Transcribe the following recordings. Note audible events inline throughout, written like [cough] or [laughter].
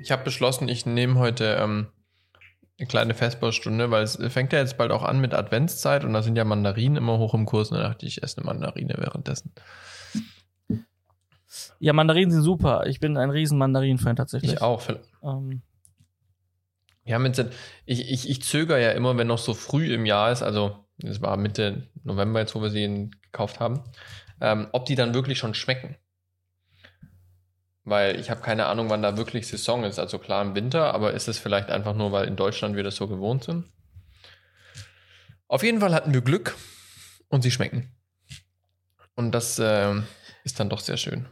Ich habe beschlossen, ich nehme heute ähm, eine kleine Festbaustunde, weil es fängt ja jetzt bald auch an mit Adventszeit und da sind ja Mandarinen immer hoch im Kurs und da dachte ich, ich esse eine Mandarine währenddessen. Ja, Mandarinen sind super. Ich bin ein riesen Mandarinen-Fan tatsächlich. Ich auch. Ähm, haben jetzt, ich, ich, ich zögere ja immer, wenn noch so früh im Jahr ist, also es war Mitte November jetzt, wo wir sie gekauft haben, ähm, ob die dann wirklich schon schmecken. Weil ich habe keine Ahnung, wann da wirklich Saison ist. Also klar im Winter, aber ist es vielleicht einfach nur, weil in Deutschland wir das so gewohnt sind? Auf jeden Fall hatten wir Glück und sie schmecken. Und das ähm, ist dann doch sehr schön.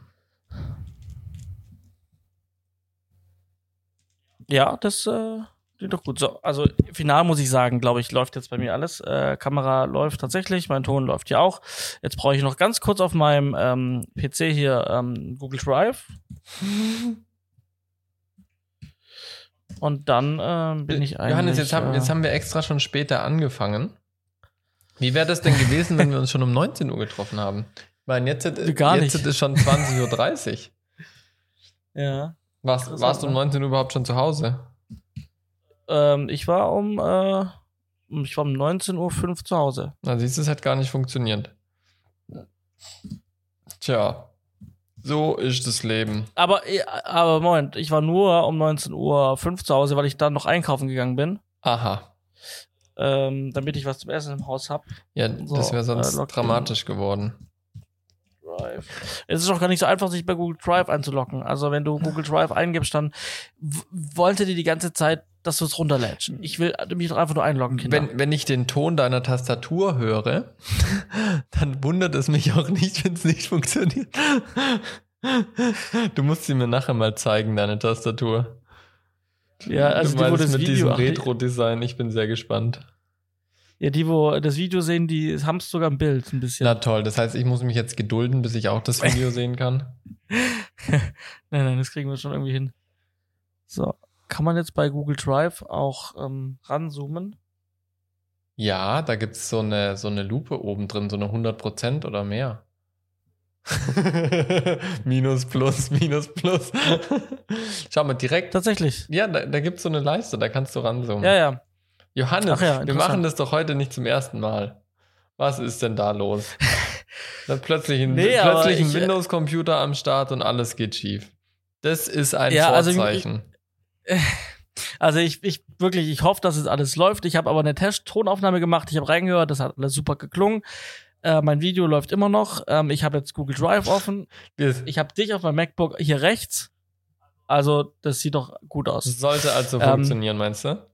ja, das äh, klingt doch gut. So, also final muss ich sagen, glaube ich, läuft jetzt bei mir alles. Äh, Kamera läuft tatsächlich, mein Ton läuft ja auch. Jetzt brauche ich noch ganz kurz auf meinem ähm, PC hier ähm, Google Drive. [laughs] Und dann ähm, bin ich eigentlich. Johannes, jetzt haben, äh, jetzt haben wir extra schon später angefangen. Wie wäre das denn gewesen, wenn wir uns schon um 19 Uhr getroffen haben? Meine, jetzt, ist- Gar jetzt nicht. ist es schon 20.30 Uhr. [laughs] Ja. Warst, warst du um ne? 19 Uhr überhaupt schon zu Hause? Ähm, ich war um, äh, ich war um 19.05 Uhr zu Hause. Na, siehst du, es hat gar nicht funktioniert. Tja, so ist das Leben. Aber, äh, aber Moment, ich war nur um 19.05 Uhr zu Hause, weil ich dann noch einkaufen gegangen bin, Aha. ähm, damit ich was zum Essen im Haus hab. Ja, So, das wäre sonst äh, dramatisch geworden. Drive. Es ist auch gar nicht so einfach, sich bei Google Drive einzuloggen. Also wenn du Google Drive eingibst, dann wollte die die ganze Zeit, dass du es runterlädst. Ich will mich doch einfach nur einloggen, Kinder. Wenn, wenn ich den Ton deiner Tastatur höre, [laughs] dann wundert es mich auch nicht, wenn es nicht funktioniert. Du musst sie mir nachher mal zeigen, deine Tastatur. ja, also du die, wo das mit Video, diesem Retro-Design, ich bin sehr gespannt. ja, die, wo das Video sehen, die haben es sogar im Bild ein bisschen. Na toll, das heißt, ich muss mich jetzt gedulden, bis ich auch das Video [laughs] sehen kann. nein, nein, das kriegen wir schon irgendwie hin. So, kann man jetzt bei Google Drive auch ähm, ranzoomen? Ja, da gibt es so eine, so eine Lupe oben drin, so eine 100% oder mehr. [laughs] minus, plus, minus, plus. [laughs] Schau mal, direkt. Tatsächlich. Ja, da, da gibt es so eine Leiste, da kannst du ranzoomen. Ja, ja. Johannes, ja, wir machen das doch heute nicht zum ersten Mal. Was ist denn da los? [laughs] Dann plötzlich ein, Nee, plötzlich ein äh, Windows-Computer am Start und alles geht schief. Das ist ein Ja, also ich- Vorzeichen. Also ich, ich wirklich, ich hoffe, dass es alles läuft. Ich habe aber eine Test-Tonaufnahme gemacht. Ich habe reingehört, das hat alles super geklungen. Äh, mein Video läuft immer noch. Ähm, ich habe jetzt Google Drive offen. Ich habe dich auf meinem MacBook hier rechts. Also das sieht doch gut aus. sollte also Ähm, funktionieren, meinst du?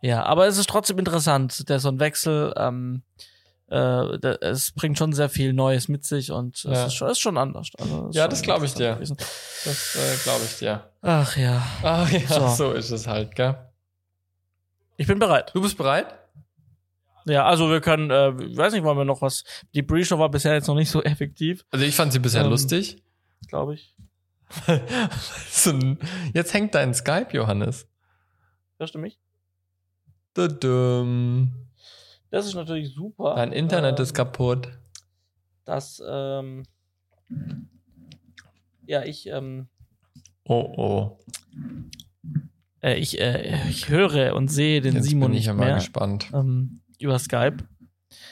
Ja, aber es ist trotzdem interessant. Der so ein Wechsel. Ähm, äh, es bringt schon sehr viel Neues mit sich und Ja. es ist schon, ist schon anders. Also, ist Ja, schon das glaub ich dir. gewesen. Das äh, glaube ich dir. Ach ja, Ach ja, so. So. ist es halt, gell? ich bin bereit. Du bist bereit? Ja, also wir können, äh, ich weiß nicht, wollen wir noch was. Die Pre-Show war bisher jetzt noch nicht so effektiv, Also ich fand sie bisher Ähm, lustig. glaube ich. [laughs] jetzt hängt dein Skype, Johannes. Hörst du mich? Dudum. Das ist natürlich super. Dein Internet ähm, ist kaputt. Das, ähm, ja, ich, ähm, Oh oh. äh, ich, äh, ich höre und sehe den Jetzt Simon bin ich nicht ja mal mehr gespannt, ähm, über Skype.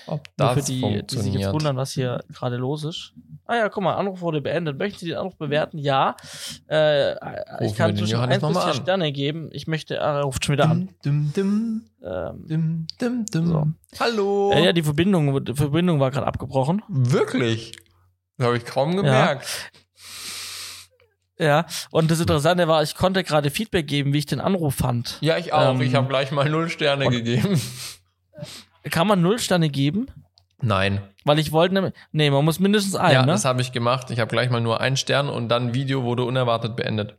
Ob Nur das für die, die sich jetzt wundern, was hier gerade los ist. Ah ja, guck mal, Anruf wurde beendet. Möchten Sie den Anruf bewerten? Ja. Äh, ich kann zwischen Johannes 1 bis noch mal 4 an. Sterne geben. Ich möchte, er ruft schon wieder an. Dum, dum, Ähm, dum, dum, dum. So. Hallo. ja, ja, die Verbindung, die Verbindung war gerade abgebrochen. Wirklich? Das habe ich kaum gemerkt. Ja, und das Interessante war, ich konnte gerade Feedback geben, wie ich den Anruf fand. Ja, ich auch. Ähm, ich habe gleich mal null Sterne gegeben. Kann man null Sterne geben? Nein. Weil ich wollte, nämlich- nee, man muss mindestens einen, ja, ne? das habe ich gemacht. Ich habe gleich mal nur einen Stern und dann Video wurde unerwartet beendet.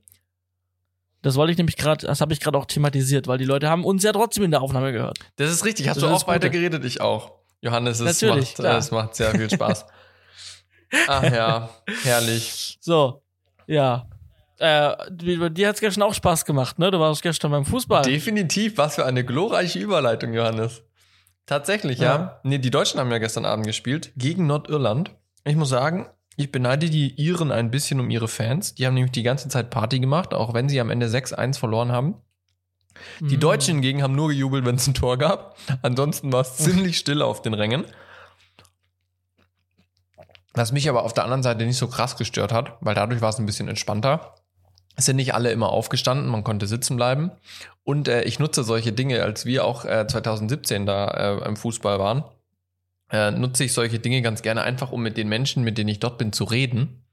Das wollte ich nämlich gerade, das habe ich gerade auch thematisiert, weil die Leute haben uns ja trotzdem in der Aufnahme gehört. Das ist richtig. Hast Das du auch weiter geredet? Ich auch. Johannes, es Natürlich, macht, äh, es macht sehr viel Spaß. [laughs] Ach ja, herrlich. So, ja. Äh, bei dir hat's gestern auch Spaß gemacht, ne? Du warst gestern beim Fußball. Definitiv, was für eine glorreiche Überleitung, Johannes. Tatsächlich, ja. Ja. Nee, die Deutschen haben ja gestern Abend gespielt gegen Nordirland. Ich muss sagen, Ich beneide die Iren ein bisschen um ihre Fans. Die haben nämlich die ganze Zeit Party gemacht, auch wenn sie am Ende 6-1 verloren haben. Die Mhm. Deutschen hingegen haben nur gejubelt, wenn es ein Tor gab. Ansonsten war es ziemlich still auf den Rängen. Was mich aber auf der anderen Seite nicht so krass gestört hat, weil dadurch war es ein bisschen entspannter. Es sind nicht alle immer aufgestanden, man konnte sitzen bleiben. Und äh, ich nutze solche Dinge, als wir auch äh, 2017 da äh, im Fußball waren, äh, nutze ich solche Dinge ganz gerne einfach, um mit den Menschen, mit denen ich dort bin, zu reden.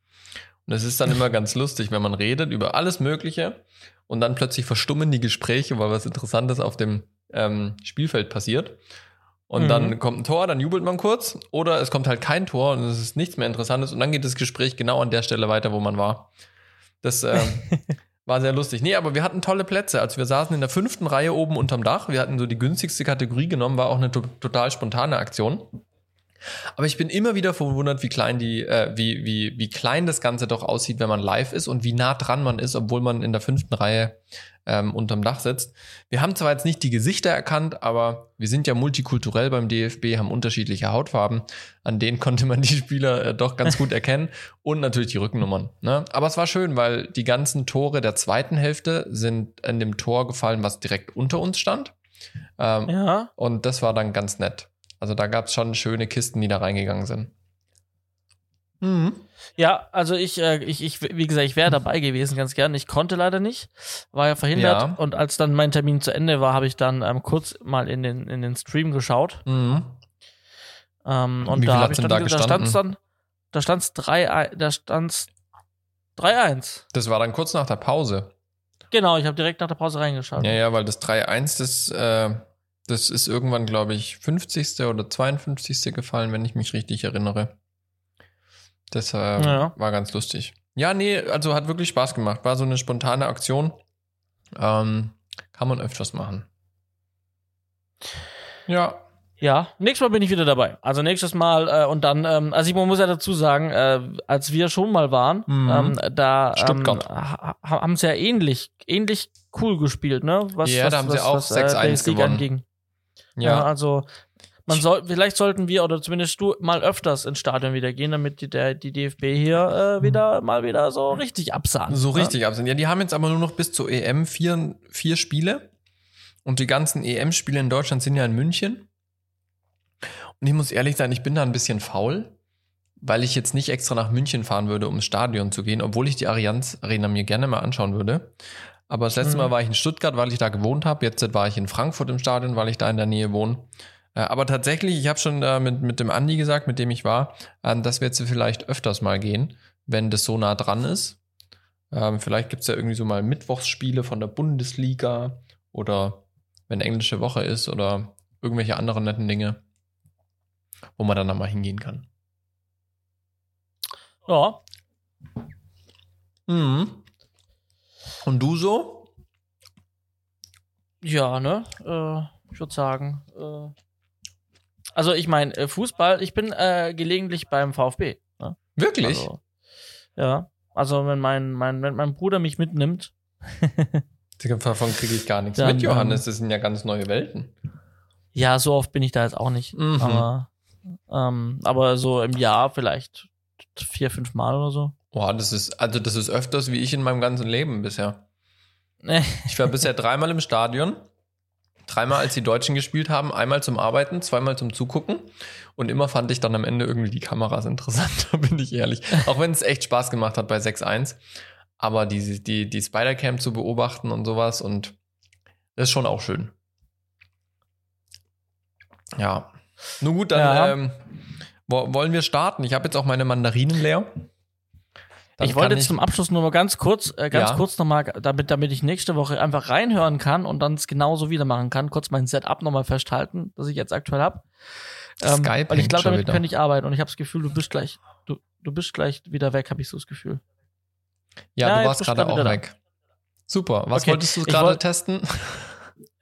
Und es ist dann immer ganz lustig, wenn man redet über alles Mögliche und dann plötzlich verstummen die Gespräche, weil was Interessantes auf dem ähm, Spielfeld passiert. Und Mhm. dann kommt ein Tor, dann jubelt man kurz oder es kommt halt kein Tor und es ist nichts mehr Interessantes und dann geht das Gespräch genau an der Stelle weiter, wo man war. Das ähm, [laughs] war sehr lustig. Nee, aber wir hatten tolle Plätze. Also wir saßen in der fünften Reihe oben unterm Dach. Wir hatten so die günstigste Kategorie genommen, war auch eine to total spontane Aktion. Aber ich bin immer wieder verwundert, wie klein die, äh, wie, wie, wie klein das Ganze doch aussieht, wenn man live ist und wie nah dran man ist, obwohl man in der fünften Reihe ähm, unterm Dach sitzt. Wir haben zwar jetzt nicht die Gesichter erkannt, aber wir sind ja multikulturell beim DFB, haben unterschiedliche Hautfarben. An denen konnte man die Spieler äh, doch ganz gut erkennen und natürlich die Rückennummern. Ne? Aber es war schön, weil die ganzen Tore der zweiten Hälfte sind in dem Tor gefallen, was direkt unter uns stand. Ähm, Ja. und das war dann ganz nett. Also da gab es schon schöne Kisten, die da reingegangen sind. Mhm. Ja, also ich, äh, ich, ich, wie gesagt, ich wäre dabei gewesen, ganz gern. Ich konnte leider nicht, war ja verhindert. Ja. Und als dann mein Termin zu Ende war, habe ich dann ähm, kurz mal in den, in den Stream geschaut. Mhm. Ähm, Wie und viel da habe ich denn dann, da da stand's dann, da stand's 3, da stand's 3-1. Das war dann kurz nach der Pause. Genau, ich habe direkt nach der Pause reingeschaut. Ja, ja, weil das 3-1, das, äh, das ist irgendwann, glaube ich, 50. oder 52. gefallen, wenn ich mich richtig erinnere. Das äh, Ja. war ganz lustig. Ja, nee, also hat wirklich Spaß gemacht. War so eine spontane Aktion. Ähm, kann man öfters machen. Ja. Ja, nächstes Mal bin ich wieder dabei. Also nächstes Mal äh, und dann, ähm, also ich man muss ja dazu sagen, äh, als wir schon mal waren, Mhm. ähm, da ähm, ha haben sie ja ähnlich, ähnlich cool gespielt, ne? Was, Ja, was, da haben sie was, auch was, 6-1 den Sieg gewonnen. anging. Ja, Ja. also man soll, vielleicht sollten wir oder zumindest du mal öfters ins Stadion wieder gehen, damit die, der, die DFB hier äh, wieder mal wieder so richtig absahnt. So ne? richtig absehen. Ja, die haben jetzt aber nur noch bis zur EM vier, vier Spiele. Und die ganzen EM-Spiele in Deutschland sind ja in München. Und ich muss ehrlich sein, ich bin da ein bisschen faul, weil ich jetzt nicht extra nach München fahren würde, um ins Stadion zu gehen, obwohl ich die Allianz Arena mir gerne mal anschauen würde. Aber das letzte Mhm. Mal war ich in Stuttgart, weil ich da gewohnt habe. Jetzt war ich in Frankfurt im Stadion, weil ich da in der Nähe wohne. Äh, Aber tatsächlich, ich habe schon äh, mit, mit dem Andi gesagt, mit dem ich war, äh, dass wir jetzt vielleicht öfters mal gehen, wenn das so nah dran ist. Ähm, vielleicht gibt's ja irgendwie so mal Mittwochsspiele von der Bundesliga oder wenn englische Woche ist oder irgendwelche anderen netten Dinge, wo man dann nochmal hingehen kann. Ja, Mhm. Und du so? Ja, ne? Äh, ich würde sagen. Äh, also ich meine, äh, Fußball, ich bin äh, gelegentlich beim VfB. Ne? Wirklich? Also, ja. Also wenn mein, mein, wenn mein Bruder mich mitnimmt. [laughs] Davon kriege ich gar nichts Dann, mit, Johannes. Das sind ja ganz neue Welten. Ja, so oft bin ich da jetzt auch nicht. Mhm. Aber, ähm, aber so im Jahr vielleicht vier, fünf Mal oder so. Boah, das ist, also das ist öfters wie ich in meinem ganzen Leben bisher. [laughs] Ich war bisher dreimal im Stadion. Dreimal, als die Deutschen gespielt haben, einmal zum Arbeiten, zweimal zum Zugucken. Und immer fand ich dann am Ende irgendwie die Kameras interessant, da [laughs] bin ich ehrlich. Auch wenn es echt Spaß gemacht hat bei 6-1. Aber die, die, die Spider-Cam zu beobachten und sowas und das ist schon auch schön. Ja. Nun gut, dann Ja. ähm, wo, wollen wir starten. Ich habe jetzt auch meine Mandarinen leer. Dann ich wollte kann jetzt zum Abschluss nur mal ganz kurz, äh, ganz Ja. kurz nochmal, damit, damit ich nächste Woche einfach reinhören kann und dann es genauso wieder machen kann, kurz mein Setup nochmal festhalten, das ich jetzt aktuell habe. Skype weil ich glaube, damit wieder. könnte ich arbeiten und ich habe das Gefühl, du bist gleich, du, du bist gleich wieder weg, habe ich so das Gefühl. Ja, Ja, du warst gerade auch wieder da. weg. Super. Was Okay, wolltest du gerade wollt- testen?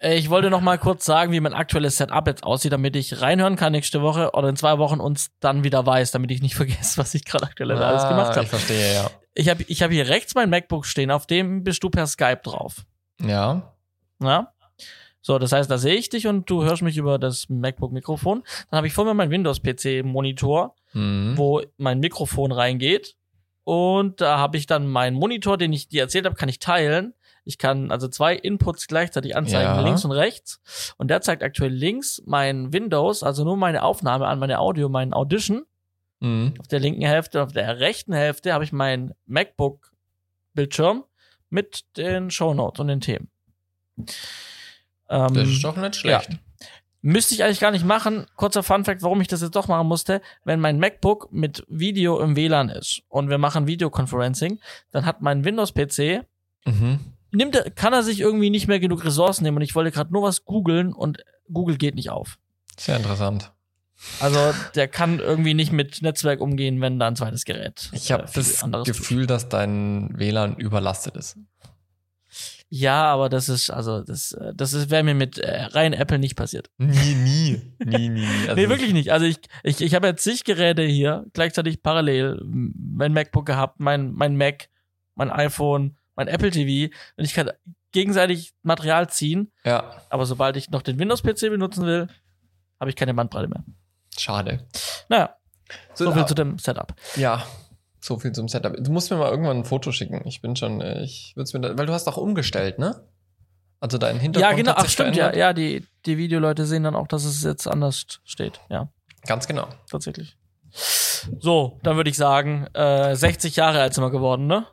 Äh, ich wollte noch mal kurz sagen, wie mein aktuelles Setup jetzt aussieht, damit ich reinhören kann nächste Woche oder in zwei Wochen und dann wieder weiß, damit ich nicht [laughs] vergesse, was ich gerade aktuell alles gemacht Ah, habe. Ich verstehe, ja. Ich habe ich hab hier rechts mein MacBook stehen, auf dem bist du per Skype drauf. Ja. Ja. So, das heißt, da sehe ich dich und du hörst mich über das MacBook-Mikrofon. Dann habe ich vor mir meinen Windows-PC-Monitor. Mhm. wo mein Mikrofon reingeht. Und da habe ich dann meinen Monitor, den ich dir erzählt habe, kann ich teilen. Ich kann also zwei Inputs gleichzeitig anzeigen, Ja. links und rechts. Und der zeigt aktuell links mein Windows, also nur meine Aufnahme an, meine Audio, meinen Audition. Mhm. Auf der linken Hälfte, auf der rechten Hälfte habe ich meinen MacBook-Bildschirm mit den Shownotes und den Themen. Ähm, Das ist doch nicht schlecht. Müsste ich eigentlich gar nicht machen. Kurzer Funfact, warum ich das jetzt doch machen musste. Wenn mein MacBook mit Video im WLAN ist und wir machen Videoconferencing, dann hat mein Windows-PC, Mhm. Nimmt er, kann er sich irgendwie nicht mehr genug Ressourcen nehmen und ich wollte gerade nur was googeln und Google geht nicht auf. Sehr interessant. Also der kann irgendwie nicht mit Netzwerk umgehen, wenn da ein zweites Gerät. Ich habe äh, das anderes tut. Gefühl, dass dein WLAN überlastet ist. Ja, aber das ist, also das, äh, das ist, wäre mir mit äh, rein Apple nicht passiert. Nie, nie, nie, nie. [laughs] Also nee, wirklich nicht. Also ich, ich, ich habe jetzt zig Geräte hier, gleichzeitig parallel. Mein MacBook gehabt, mein, mein Mac, mein iPhone, mein Apple TV. Und ich kann gegenseitig Material ziehen. Ja, Aber sobald ich noch den Windows-PC benutzen will, habe ich keine Bandbreite mehr. schade. Naja, So, so viel zu dem Setup. Ja, so viel zum Setup. Du musst mir mal irgendwann ein Foto schicken. Ich bin schon, äh, ich würde mir, da, weil du hast auch umgestellt, ne? Also dein Hintergrund Ja, genau. Ach, stimmt, ja. verändert. Ja, die, die Videoleute sehen dann auch, dass es jetzt anders steht. Ja, Ganz genau. tatsächlich. So, dann würde ich sagen, äh, 60 Jahre alt sind wir geworden, ne?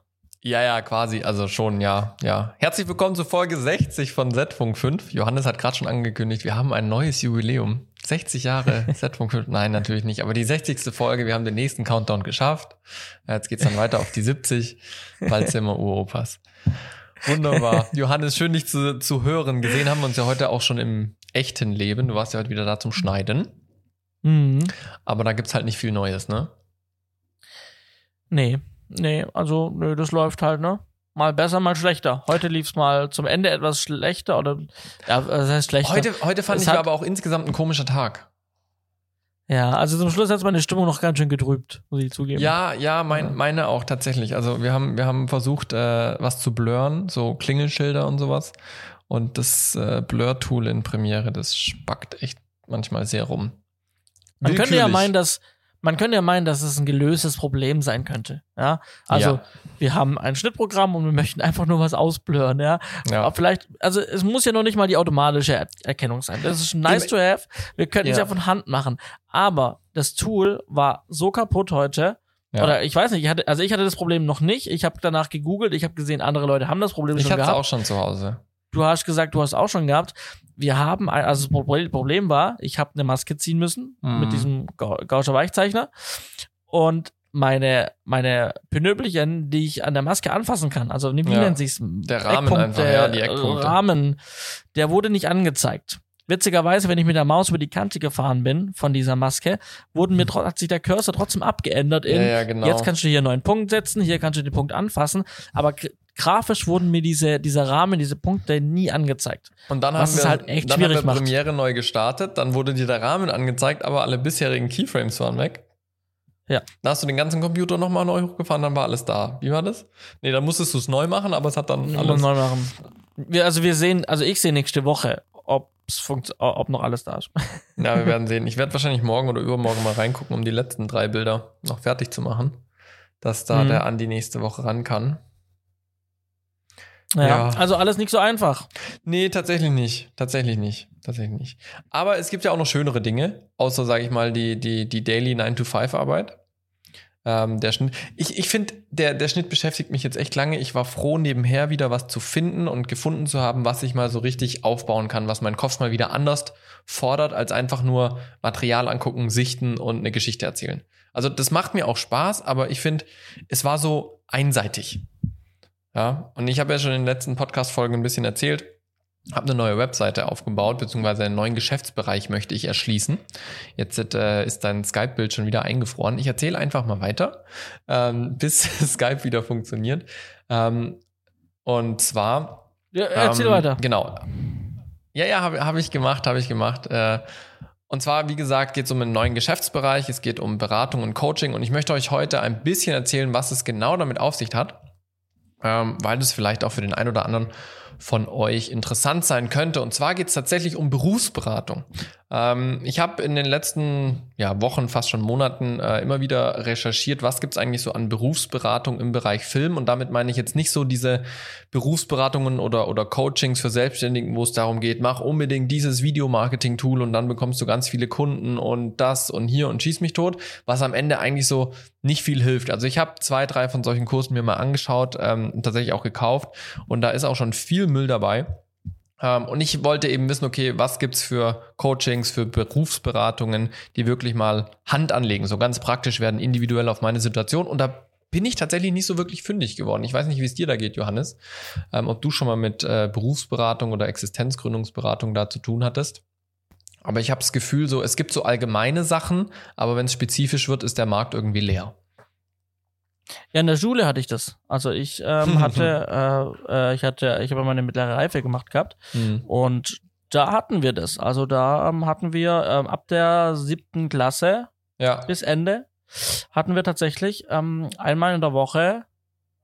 Ja, ja, quasi, also schon, ja, ja. Herzlich willkommen zu Folge 60 von Z-Funk 5. Johannes hat gerade schon angekündigt, wir haben ein neues Jubiläum. 60 Jahre [laughs] Z-Funk 5. Nein, natürlich nicht, aber die 60. Folge, wir haben den nächsten Countdown geschafft. Jetzt geht's dann weiter auf die 70. Bald sind wir Uropas. Wunderbar. Johannes, schön dich zu, zu hören. Gesehen haben wir uns ja heute auch schon im echten Leben. Du warst ja heute wieder da zum Schneiden. Mhm. Aber da gibt's halt nicht viel Neues, ne? Nee, nee, also, nö, das läuft halt, ne? Mal besser, mal schlechter. Heute lief's mal zum Ende etwas schlechter oder, ja, das heißt schlechter. Heute, heute fand Es ich hat- aber auch insgesamt ein komischer Tag. Ja, also zum Schluss hat meine Stimmung noch ganz schön getrübt, muss ich zugeben. Ja, ja, mein, meine auch tatsächlich. Also wir haben, wir haben versucht, äh, was zu blurren, so Klingelschilder und sowas. Und das äh, Blur-Tool in Premiere, das spackt echt manchmal sehr rum. Man könnte ja meinen, dass man könnte ja meinen, dass es ein gelöstes Problem sein könnte. Ja, also Ja. wir haben ein Schnittprogramm und wir möchten einfach nur was ausblurren. Ja, Ja. aber vielleicht, also es muss ja noch nicht mal die automatische er Erkennung sein. Das ist nice Im- to have. Wir könnten es Ja. ja von Hand machen. Aber das Tool war so kaputt heute. Ja. Oder ich weiß nicht, ich hatte, also ich hatte das Problem noch nicht. Ich habe danach gegoogelt, ich habe gesehen, andere Leute haben das Problem ich schon hatte es gehabt. auch schon zu Hause. Du hast gesagt, du hast auch schon gehabt. Wir haben, ein, also das Proble- Problem war, ich habe eine Maske ziehen müssen Mhm. mit diesem Gau- Gauscher Weichzeichner und meine meine Pinöbelchen, die ich an der Maske anfassen kann, also wie Ja. nennt sich's? Der Rahmen einfach, ja, die Eckpunkte. Rahmen, der wurde nicht angezeigt. Witzigerweise, wenn ich mit der Maus über die Kante gefahren bin von dieser Maske, wurden mir hat sich der Cursor trotzdem abgeändert in Ja, ja, genau. Jetzt kannst du hier einen neuen Punkt setzen, hier kannst du den Punkt anfassen, aber grafisch wurden mir diese, dieser Rahmen, diese Punkte nie angezeigt. Und dann was haben wir, halt echt dann schwierig haben wir macht. Premiere neu gestartet, dann wurde dir der Rahmen angezeigt, aber alle bisherigen Keyframes waren weg. Ja. Da hast du den ganzen Computer nochmal neu hochgefahren, dann war alles da. Wie war das? Nee, dann musstest du es neu machen, aber es hat dann Alles neu machen. Wir, also wir sehen, also ich sehe nächste Woche, ob's funkt, ob noch alles da ist. [laughs] Ja, wir werden sehen. Ich werde wahrscheinlich morgen oder übermorgen mal reingucken, um die letzten drei Bilder noch fertig zu machen. Dass da Mhm. der Andi nächste Woche ran kann. Ja, Ja. also alles nicht so einfach. Nee, tatsächlich nicht. Tatsächlich nicht. Tatsächlich nicht. Aber es gibt ja auch noch schönere Dinge, außer, sage ich mal, die, die, die Daily 9-to-5-Arbeit. Ähm, der Schnitt. Ich, ich finde, der, der Schnitt beschäftigt mich jetzt echt lange. Ich war froh, nebenher wieder was zu finden und gefunden zu haben, was ich mal so richtig aufbauen kann, was meinen Kopf mal wieder anders fordert, als einfach nur Material angucken, sichten und eine Geschichte erzählen. Also das macht mir auch Spaß, aber ich finde, es war so einseitig. Ja, und ich habe ja schon in den letzten Podcast-Folgen ein bisschen erzählt, habe eine neue Webseite aufgebaut, beziehungsweise einen neuen Geschäftsbereich möchte ich erschließen. Jetzt äh, ist dein Skype-Bild schon wieder eingefroren. Ich erzähle einfach mal weiter, ähm, [laughs] bis Skype wieder funktioniert. Ähm, und zwar. Ja, erzähl ähm, weiter. Genau. Ja, ja, habe hab ich gemacht, habe ich gemacht. Äh, und zwar, wie gesagt, geht es um einen neuen Geschäftsbereich. Es geht um Beratung und Coaching. Und ich möchte euch heute ein bisschen erzählen, was es genau damit auf sich hat. Ähm, weil das vielleicht auch für den einen oder anderen von euch interessant sein könnte. Und zwar geht es tatsächlich um Berufsberatung. Ähm, ich habe in den letzten ja, Wochen, fast schon Monaten äh, immer wieder recherchiert, was gibt es eigentlich so an Berufsberatung im Bereich Film. Und damit meine ich jetzt nicht so diese Berufsberatungen oder, oder Coachings für Selbstständigen, wo es darum geht, mach unbedingt dieses Videomarketing-Tool und dann bekommst du ganz viele Kunden und das und hier und schieß mich tot, was am Ende eigentlich so nicht viel hilft. Also ich habe zwei, drei von solchen Kursen mir mal angeschaut, ähm, tatsächlich auch gekauft und da ist auch schon viel Müll dabei. Ähm, und ich wollte eben wissen, okay, was gibt's für Coachings, für Berufsberatungen, die wirklich mal Hand anlegen, so ganz praktisch werden, individuell auf meine Situation. Und da bin ich tatsächlich nicht so wirklich fündig geworden. Ich weiß nicht, wie es dir da geht, Johannes. Ähm, ob du schon mal mit äh, Berufsberatung oder Existenzgründungsberatung da zu tun hattest. Aber ich habe das Gefühl, so es gibt so allgemeine Sachen, aber wenn es spezifisch wird, ist der Markt irgendwie leer. Ja, in der Schule hatte ich das. Also ich ähm, [laughs] hatte, äh, äh, ich hatte, ich habe meine mittlere Reife gemacht gehabt mhm. und da hatten wir das. Also da ähm, hatten wir ähm, ab der siebten Klasse ja. bis Ende hatten wir tatsächlich ähm, einmal in der Woche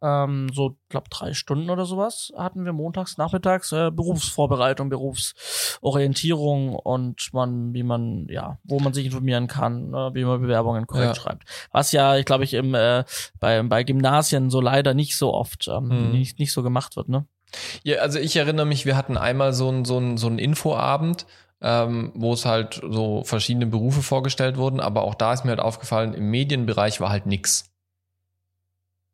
ähm, so, glaube drei Stunden oder sowas hatten wir montags, nachmittags äh, Berufsvorbereitung, Berufsorientierung und man, wie man, ja, wo man sich informieren kann, äh, wie man Bewerbungen korrekt ja. schreibt. Was ja, ich glaube ich, im äh, bei, bei Gymnasien so leider nicht so oft ähm, hm. nicht, nicht so gemacht wird, ne? Ja, also ich erinnere mich, wir hatten einmal so ein so ein so ein Infoabend, ähm, wo es halt so verschiedene Berufe vorgestellt wurden, aber auch da ist mir halt aufgefallen, im Medienbereich war halt nix.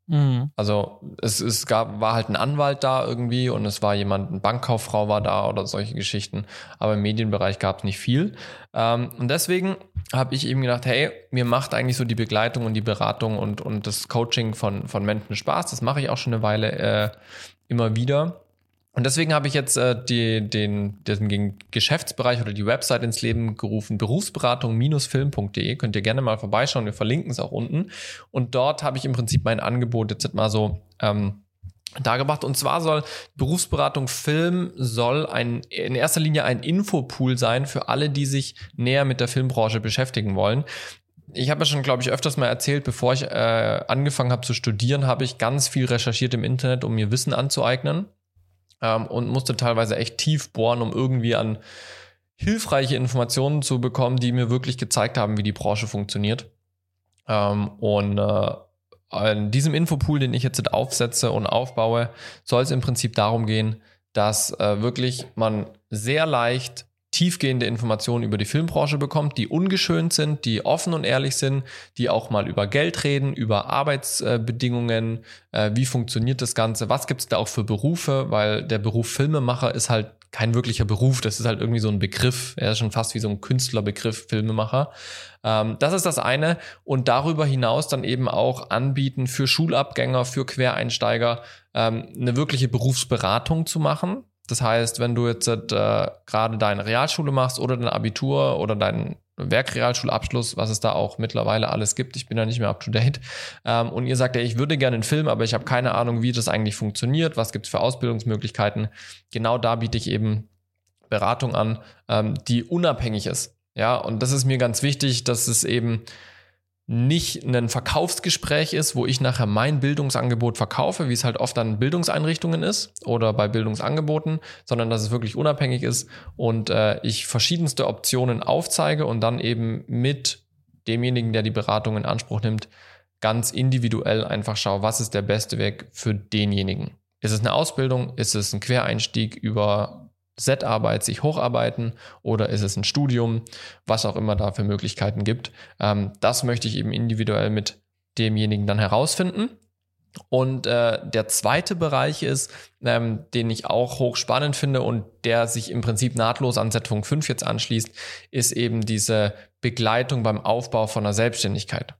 Mhm. Also es, es gab, war halt ein Anwalt da irgendwie und es war jemand, eine Bankkauffrau war da oder solche Geschichten. Aber im Medienbereich gab es nicht viel. Ähm, und deswegen habe ich eben gedacht, hey, mir macht eigentlich so die Begleitung und die Beratung und, und das Coaching von, von Menschen Spaß. Das mache ich auch schon eine Weile äh, immer wieder. Und deswegen habe ich jetzt äh, die, den, den Geschäftsbereich oder die Website ins Leben gerufen, berufsberatung-film.de. Könnt ihr gerne mal vorbeischauen, wir verlinken es auch unten. Und dort habe ich im Prinzip mein Angebot jetzt mal so ähm, dargebracht. Und zwar soll Berufsberatung Film soll ein, in erster Linie ein Infopool sein für alle, die sich näher mit der Filmbranche beschäftigen wollen. Ich habe ja schon, glaube ich, öfters mal erzählt, bevor ich äh, angefangen habe zu studieren, habe ich ganz viel recherchiert im Internet, um mir Wissen anzueignen ähm, und musste teilweise echt tief bohren, um irgendwie an hilfreiche Informationen zu bekommen, die mir wirklich gezeigt haben, wie die Branche funktioniert. Ähm, und äh, in diesem Infopool, den ich jetzt aufsetze und aufbaue, soll es im Prinzip darum gehen, dass äh, wirklich man sehr leicht tiefgehende Informationen über die Filmbranche bekommt, die ungeschönt sind, die offen und ehrlich sind, die auch mal über Geld reden, über Arbeitsbedingungen, äh, wie funktioniert das Ganze, was gibt es da auch für Berufe, weil der Beruf Filmemacher ist halt kein wirklicher Beruf, das ist halt irgendwie so ein Begriff, er ist schon fast wie so ein Künstlerbegriff, Filmemacher. Ähm, das ist das eine und darüber hinaus dann eben auch anbieten für Schulabgänger, für Quereinsteiger ähm, eine wirkliche Berufsberatung zu machen, das heißt, wenn du jetzt äh, gerade deine Realschule machst oder dein Abitur oder deinen Werkrealschulabschluss, was es da auch mittlerweile alles gibt, ich bin da nicht mehr up to date, ähm, und ihr sagt, ja, ich würde gerne einen Film, aber ich habe keine Ahnung, wie das eigentlich funktioniert, was gibt es für Ausbildungsmöglichkeiten, genau da biete ich eben Beratung an, ähm, die unabhängig ist. Ja, und das ist mir ganz wichtig, dass es eben nicht ein Verkaufsgespräch ist, wo ich nachher mein Bildungsangebot verkaufe, wie es halt oft an Bildungseinrichtungen ist oder bei Bildungsangeboten, sondern dass es wirklich unabhängig ist und äh, ich verschiedenste Optionen aufzeige und dann eben mit demjenigen, der die Beratung in Anspruch nimmt, ganz individuell einfach schaue, was ist der beste Weg für denjenigen. Ist es eine Ausbildung? Ist es ein Quereinstieg über Z-Arbeit sich hocharbeiten oder ist es ein Studium, was auch immer da für Möglichkeiten gibt. Ähm, das möchte ich eben individuell mit demjenigen dann herausfinden. Und äh, der zweite Bereich ist, ähm, den ich auch hochspannend finde und der sich im Prinzip nahtlos an Setzung 5 jetzt anschließt, ist eben diese Begleitung beim Aufbau von einer Selbstständigkeit.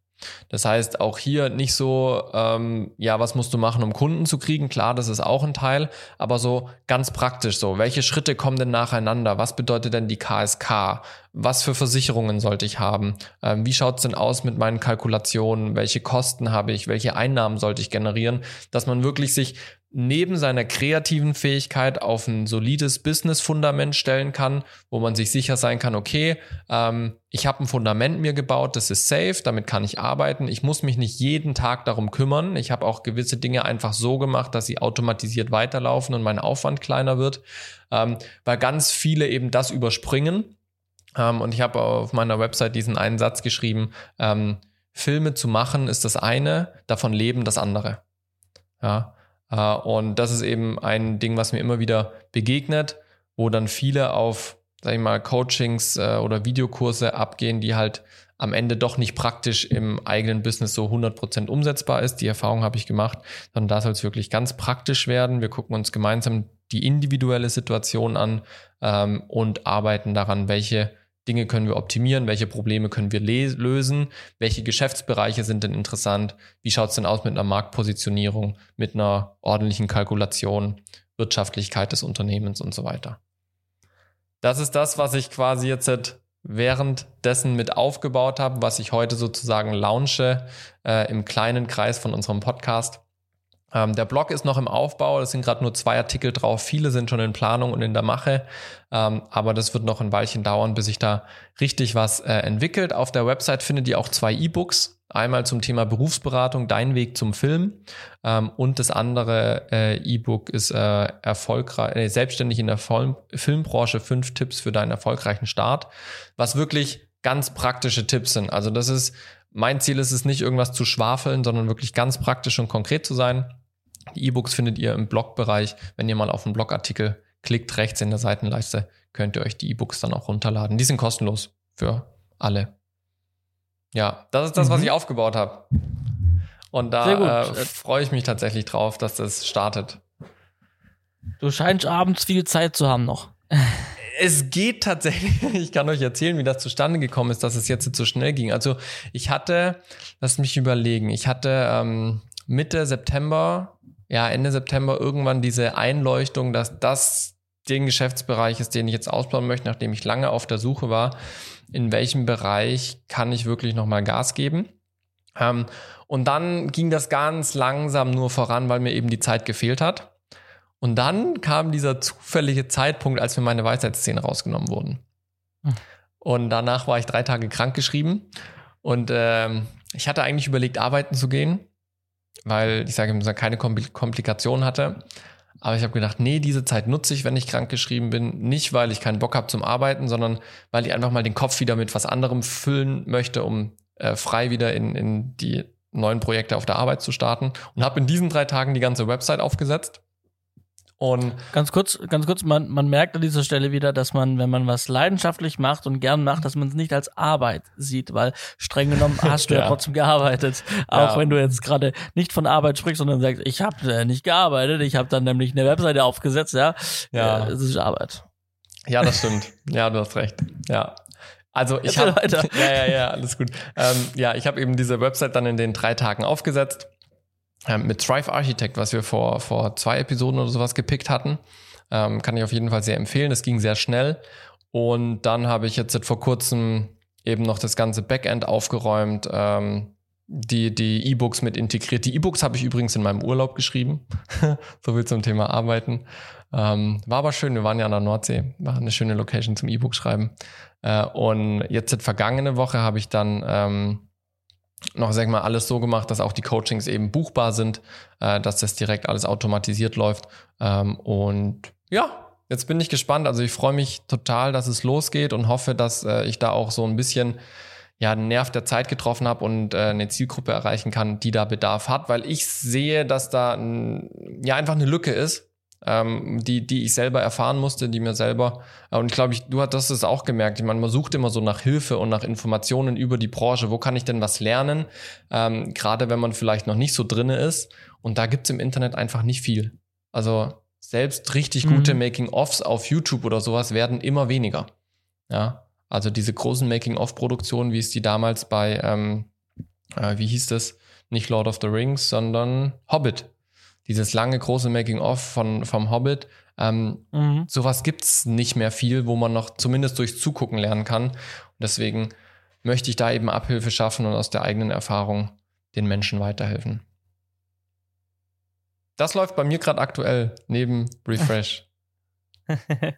Das heißt, auch hier nicht so, ähm, ja, was musst du machen, um Kunden zu kriegen? Klar, das ist auch ein Teil, aber so ganz praktisch so. Welche Schritte kommen denn nacheinander? Was bedeutet denn die KSK? Was für Versicherungen sollte ich haben? Ähm, wie schaut es denn aus mit meinen Kalkulationen? Welche Kosten habe ich? Welche Einnahmen sollte ich generieren? Dass man wirklich sich neben seiner kreativen Fähigkeit auf ein solides Business-Fundament stellen kann, wo man sich sicher sein kann, okay, ähm, ich habe ein Fundament mir gebaut, das ist safe, damit kann ich arbeiten. Ich muss mich nicht jeden Tag darum kümmern. Ich habe auch gewisse Dinge einfach so gemacht, dass sie automatisiert weiterlaufen und mein Aufwand kleiner wird, ähm, weil ganz viele eben das überspringen. Ähm, und ich habe auf meiner Website diesen einen Satz geschrieben, ähm, Filme zu machen ist das eine, davon leben das andere. Ja, äh, und das ist eben ein Ding, was mir immer wieder begegnet, wo dann viele auf, sag ich mal, Coachings äh, oder Videokurse abgehen, die halt am Ende doch nicht praktisch im eigenen Business so 100% umsetzbar ist. Die Erfahrung habe ich gemacht, sondern da soll es wirklich ganz praktisch werden. Wir gucken uns gemeinsam die individuelle Situation an ähm, und arbeiten daran, welche Dinge können wir optimieren, welche Probleme können wir lösen, welche Geschäftsbereiche sind denn interessant, wie schaut es denn aus mit einer Marktpositionierung, mit einer ordentlichen Kalkulation, Wirtschaftlichkeit des Unternehmens und so weiter. Das ist das, was ich quasi jetzt währenddessen mit aufgebaut habe, was ich heute sozusagen launche äh, im kleinen Kreis von unserem Podcast. Ähm, der Blog ist noch im Aufbau, es sind gerade nur zwei Artikel drauf, viele sind schon in Planung und in der Mache, ähm, aber das wird noch ein Weilchen dauern, bis sich da richtig was äh, entwickelt. Auf der Website findet ihr auch zwei E-Books, einmal zum Thema Berufsberatung, Dein Weg zum Film ähm, und das andere äh, E-Book ist äh, erfolgreich, äh, selbstständig in der Vol Filmbranche, fünf Tipps für deinen erfolgreichen Start, was wirklich ganz praktische Tipps sind. Also das ist mein Ziel ist es nicht, irgendwas zu schwafeln, sondern wirklich ganz praktisch und konkret zu sein. Die E-Books findet ihr im Blogbereich. Wenn ihr mal auf einen Blogartikel klickt, rechts in der Seitenleiste, könnt ihr euch die E-Books dann auch runterladen. Die sind kostenlos für alle. Ja, das ist das, mhm. was ich aufgebaut habe. Und da äh, freue ich mich tatsächlich drauf, dass das startet. Du scheinst abends viel Zeit zu haben noch. Es geht tatsächlich, [laughs] ich kann euch erzählen, wie das zustande gekommen ist, dass es jetzt so schnell ging. Also ich hatte, lasst mich überlegen, ich hatte ähm, Mitte September ja, Ende September irgendwann diese Einleuchtung, dass das den Geschäftsbereich ist, den ich jetzt ausbauen möchte, nachdem ich lange auf der Suche war, in welchem Bereich kann ich wirklich nochmal Gas geben. Ähm, und dann ging das ganz langsam nur voran, weil mir eben die Zeit gefehlt hat. Und dann kam dieser zufällige Zeitpunkt, als mir meine Weisheitszähne rausgenommen wurden. Hm. Und danach war ich drei Tage krank geschrieben. Und ähm, ich hatte eigentlich überlegt, arbeiten zu gehen weil ich sage immer, keine Komplikationen hatte. Aber ich habe gedacht, nee, diese Zeit nutze ich, wenn ich krankgeschrieben bin. Nicht, weil ich keinen Bock habe zum Arbeiten, sondern weil ich einfach mal den Kopf wieder mit was anderem füllen möchte, um äh, frei wieder in, in die neuen Projekte auf der Arbeit zu starten. Und habe in diesen drei Tagen die ganze Website aufgesetzt und ganz kurz, ganz kurz, man, man merkt an dieser Stelle wieder, dass man, wenn man was leidenschaftlich macht und gern macht, dass man es nicht als Arbeit sieht, weil streng genommen [laughs] hast du ja, ja trotzdem gearbeitet. Auch ja. wenn du jetzt gerade nicht von Arbeit sprichst, sondern sagst, ich habe äh, nicht gearbeitet, ich habe dann nämlich eine Webseite aufgesetzt, ja. Ja. Äh, es ist Arbeit. Ja, das stimmt. ja, du hast recht. Ja. Also ich habe [laughs] ja ja ja alles gut. Ähm, ja, ich habe eben diese Website dann in den drei Tagen aufgesetzt mit Thrive Architect, was wir vor, vor zwei Episoden oder sowas gepickt hatten. Ähm, kann ich auf jeden Fall sehr empfehlen. Es ging sehr schnell. Und dann habe ich jetzt vor kurzem eben noch das ganze Backend aufgeräumt, ähm, die die E-Books mit integriert. Die E-Books habe ich übrigens in meinem Urlaub geschrieben. [laughs] so viel zum Thema Arbeiten. Ähm, war aber schön, wir waren ja an der Nordsee. War eine schöne Location zum E-Book schreiben. Äh, und jetzt seit vergangene Woche habe ich dann ähm, noch, sag ich mal, alles so gemacht, dass auch die Coachings eben buchbar sind, äh, dass das direkt alles automatisiert läuft. Ähm, und ja, jetzt bin ich gespannt. Also ich freue mich total, dass es losgeht und hoffe, dass äh, ich da auch so ein bisschen ja, einen Nerv der Zeit getroffen habe und äh, eine Zielgruppe erreichen kann, die da Bedarf hat, weil ich sehe, dass da ein, ja einfach eine Lücke ist ähm, die, die ich selber erfahren musste, die mir selber, äh, und ich glaube, ich, du hast es auch gemerkt, ich meine, man sucht immer so nach Hilfe und nach Informationen über die Branche, wo kann ich denn was lernen, ähm, gerade wenn man vielleicht noch nicht so drinne ist. Und da gibt's im Internet einfach nicht viel. Also selbst richtig mhm. gute Making-ofs auf YouTube oder sowas werden immer weniger. Ja, also diese großen Making-of-Produktionen, wie es die damals bei, ähm, äh, wie hieß das? Nicht Lord of the Rings, sondern Hobbit dieses lange große Making-of von vom Hobbit, Ähm, Mhm. sowas gibt's nicht mehr viel, wo man noch zumindest durchs Zugucken lernen kann. Und deswegen möchte ich da eben Abhilfe schaffen und aus der eigenen Erfahrung den Menschen weiterhelfen. Das läuft bei mir gerade aktuell neben [laughs] Refresh. [laughs]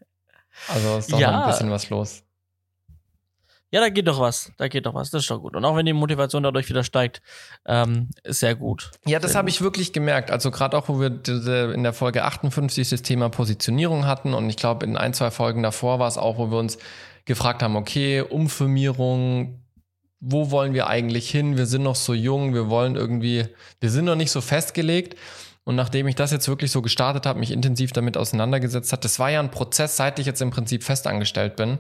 Also ist doch Ja. noch ein bisschen was los. Ja, da geht doch was. Da geht doch was. Das ist doch gut. Und auch wenn die Motivation dadurch wieder steigt, ähm, ist sehr gut. Ja, das habe ich wirklich gemerkt. Also gerade auch, wo wir in der Folge 58 das Thema Positionierung hatten und ich glaube in ein, zwei Folgen davor war es auch, wo wir uns gefragt haben, okay, Umfirmierung, wo wollen wir eigentlich hin? Wir sind noch so jung, wir wollen irgendwie, wir sind noch nicht so festgelegt. Und nachdem ich das jetzt wirklich so gestartet habe, mich intensiv damit auseinandergesetzt hat, das war ja ein Prozess, seit ich jetzt im Prinzip festangestellt bin.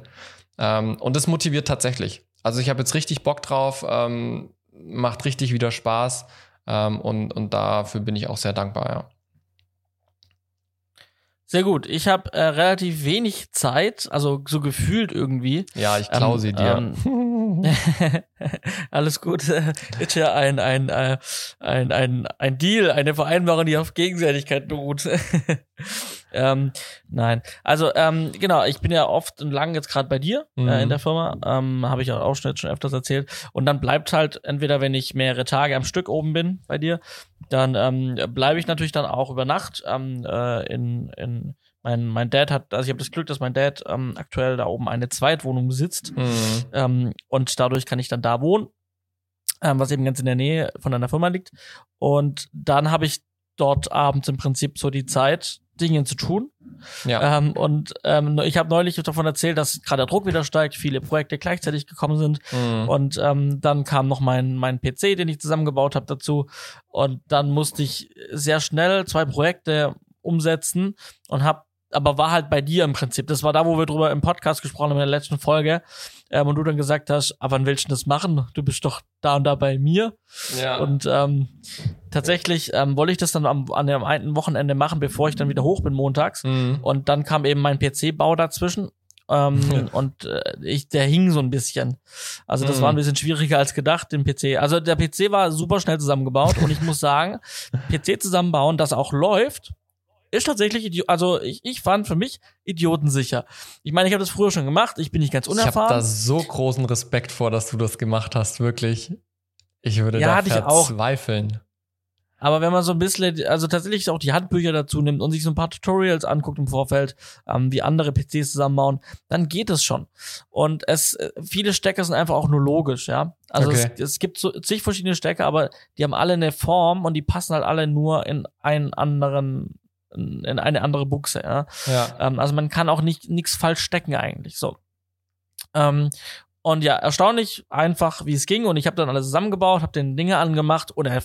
Ähm, und das motiviert tatsächlich. Also ich habe jetzt richtig Bock drauf, ähm, macht richtig wieder Spaß. Ähm, und, und dafür bin ich auch sehr dankbar, ja. Sehr gut. Ich habe äh, relativ wenig Zeit, also so gefühlt irgendwie. Ja, ich klaue Ähm, sie dir. [laughs] Alles gut. [laughs] Ist ja ein, ein, äh, ein, ein, ein Deal, eine Vereinbarung, die auf Gegenseitigkeit beruht. [laughs] ähm, nein. Also, ähm, genau, ich bin ja oft und lang jetzt gerade bei dir Mhm. äh, in der Firma. Ähm, Habe ich auch auch schon, schon öfters erzählt. Und dann bleibt halt, entweder wenn ich mehrere Tage am Stück oben bin bei dir, dann ähm, bleibe ich natürlich dann auch über Nacht ähm, äh, in, in mein, mein Dad hat, also ich habe das Glück, dass mein Dad ähm, aktuell da oben eine Zweitwohnung besitzt. Mhm. Ähm, und dadurch kann ich dann da wohnen, ähm, was eben ganz in der Nähe von einer Firma liegt. Und dann habe ich dort abends im Prinzip so die Zeit, Dinge zu tun. Ja. Ähm, und ähm, ich habe neulich davon erzählt, dass gerade der Druck wieder steigt, viele Projekte gleichzeitig gekommen sind. Mhm. Und ähm, dann kam noch mein, mein PC, den ich zusammengebaut habe, dazu. Und dann musste ich sehr schnell zwei Projekte umsetzen und habe aber war halt bei dir im Prinzip. Das war da, wo wir drüber im Podcast gesprochen haben in der letzten Folge. Ähm, und du dann gesagt hast, aber wann willst du das machen? Du bist doch da und da bei mir. ja. Und ähm, tatsächlich ähm, wollte ich das dann am, an dem einen Wochenende machen, bevor ich dann wieder hoch bin montags. Mhm. Und dann kam eben mein PC-Bau dazwischen. Ähm, Ja. Und äh, ich, der hing so ein bisschen. Also das Mhm. war ein bisschen schwieriger als gedacht, den PC. Also der PC war super schnell zusammengebaut und ich muss sagen, PC zusammenbauen, das auch läuft, ist tatsächlich, also ich, ich fand für mich idiotensicher. Ich meine, ich habe das früher schon gemacht, ich bin nicht ganz Ich habe unerfahren. da so großen Respekt vor, dass du das gemacht hast, wirklich. Ich würde Ja, da hatte ich auch. verzweifeln. Aber wenn man so ein bisschen, also tatsächlich auch die Handbücher dazu nimmt und sich so ein paar Tutorials anguckt im Vorfeld, ähm, wie andere PCs zusammenbauen, dann geht es schon. Und es, äh, viele Stecker sind einfach auch nur logisch, ja. Also Okay. es, es gibt so zig verschiedene Stecker, aber die haben alle eine Form und die passen halt alle nur in einen anderen, in eine andere Buchse, ja. Ja. Ähm, also man kann auch nicht nichts falsch stecken eigentlich. So. Ähm, und ja, erstaunlich einfach, wie es ging. Und ich habe dann alles zusammengebaut, habe den Dinge angemacht und er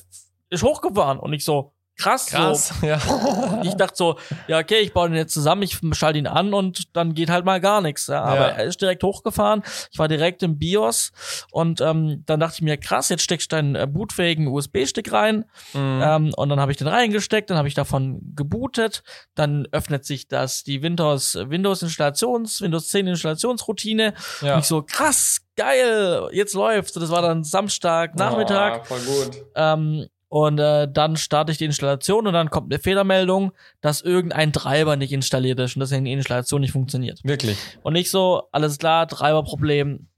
ist hochgefahren. Und ich so, krass, Krass. Ja. So. [laughs] Ich dachte so, ja, okay, ich baue den jetzt zusammen, ich schalte ihn an und dann geht halt mal gar nichts. Ja. Aber Ja. er ist direkt hochgefahren. Ich war direkt im BIOS und ähm, dann dachte ich mir, krass, jetzt steckst du deinen äh, bootfähigen USB-Stick rein. Mhm. Ähm, und dann habe ich den reingesteckt, dann habe ich davon gebootet, dann öffnet sich das die Windows Windows Installations Windows 10 Installationsroutine. ja. Und ich so krass, geil, jetzt läuft's. Und das war dann Samstag Nachmittag. Oh, voll gut. Ähm, und äh, dann starte ich die Installation und dann kommt eine Fehlermeldung, dass irgendein Treiber nicht installiert ist und deswegen die Installation nicht funktioniert. Wirklich. Und nicht so, alles klar, Treiberproblem.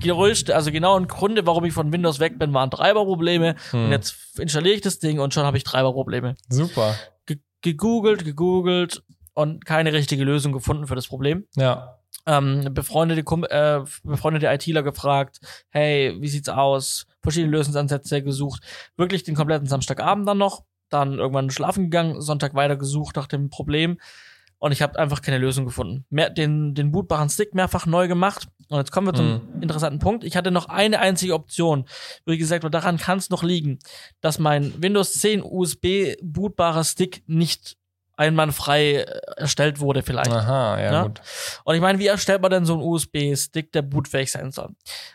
Gerüst, also genau ein Grunde, warum ich von Windows weg bin, waren Treiberprobleme. Hm. Und jetzt installiere ich das Ding und schon habe ich Treiberprobleme. Super. Ge gegoogelt, gegoogelt und keine richtige Lösung gefunden für das Problem. Ja. Ähm, befreundete, äh, befreundete ITler gefragt, hey, wie sieht's aus? Verschiedene Lösungsansätze gesucht. Wirklich den kompletten Samstagabend dann noch. Dann irgendwann schlafen gegangen, Sonntag weiter gesucht nach dem Problem. Und ich habe einfach keine Lösung gefunden. Mehr, den, den bootbaren Stick mehrfach neu gemacht. Und jetzt kommen wir zum interessanten Punkt. Ich hatte noch eine einzige Option. Wie gesagt, und daran kann es noch liegen, dass mein Windows 10 USB bootbarer Stick nicht einwandfrei äh, erstellt wurde vielleicht. Aha, ja, Ja. gut. Und ich meine, wie erstellt man denn so einen USB-Stick, der bootfähig sein soll?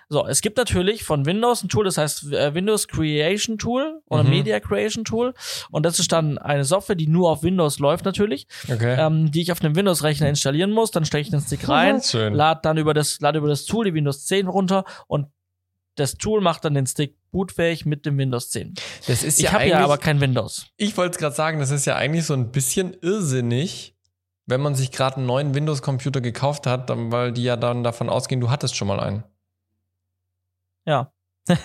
So, es gibt natürlich von Windows ein Tool, das heißt äh, Windows Creation Tool oder Mhm. Media Creation Tool. Und das ist dann eine Software, die nur auf Windows läuft natürlich, Okay. ähm, die ich auf einem Windows-Rechner installieren muss. Dann stecke ich den Stick rein, lade dann über das, lade über das Tool die Windows 10 runter und das Tool macht dann den Stick bootfähig mit dem Windows 10. Das ist Ich ja habe eigentlich, ja aber kein Windows. ich wollte es gerade sagen, das ist ja eigentlich so ein bisschen irrsinnig, wenn man sich gerade einen neuen Windows-Computer gekauft hat, weil die ja dann davon ausgehen, du hattest schon mal einen. Ja. [laughs]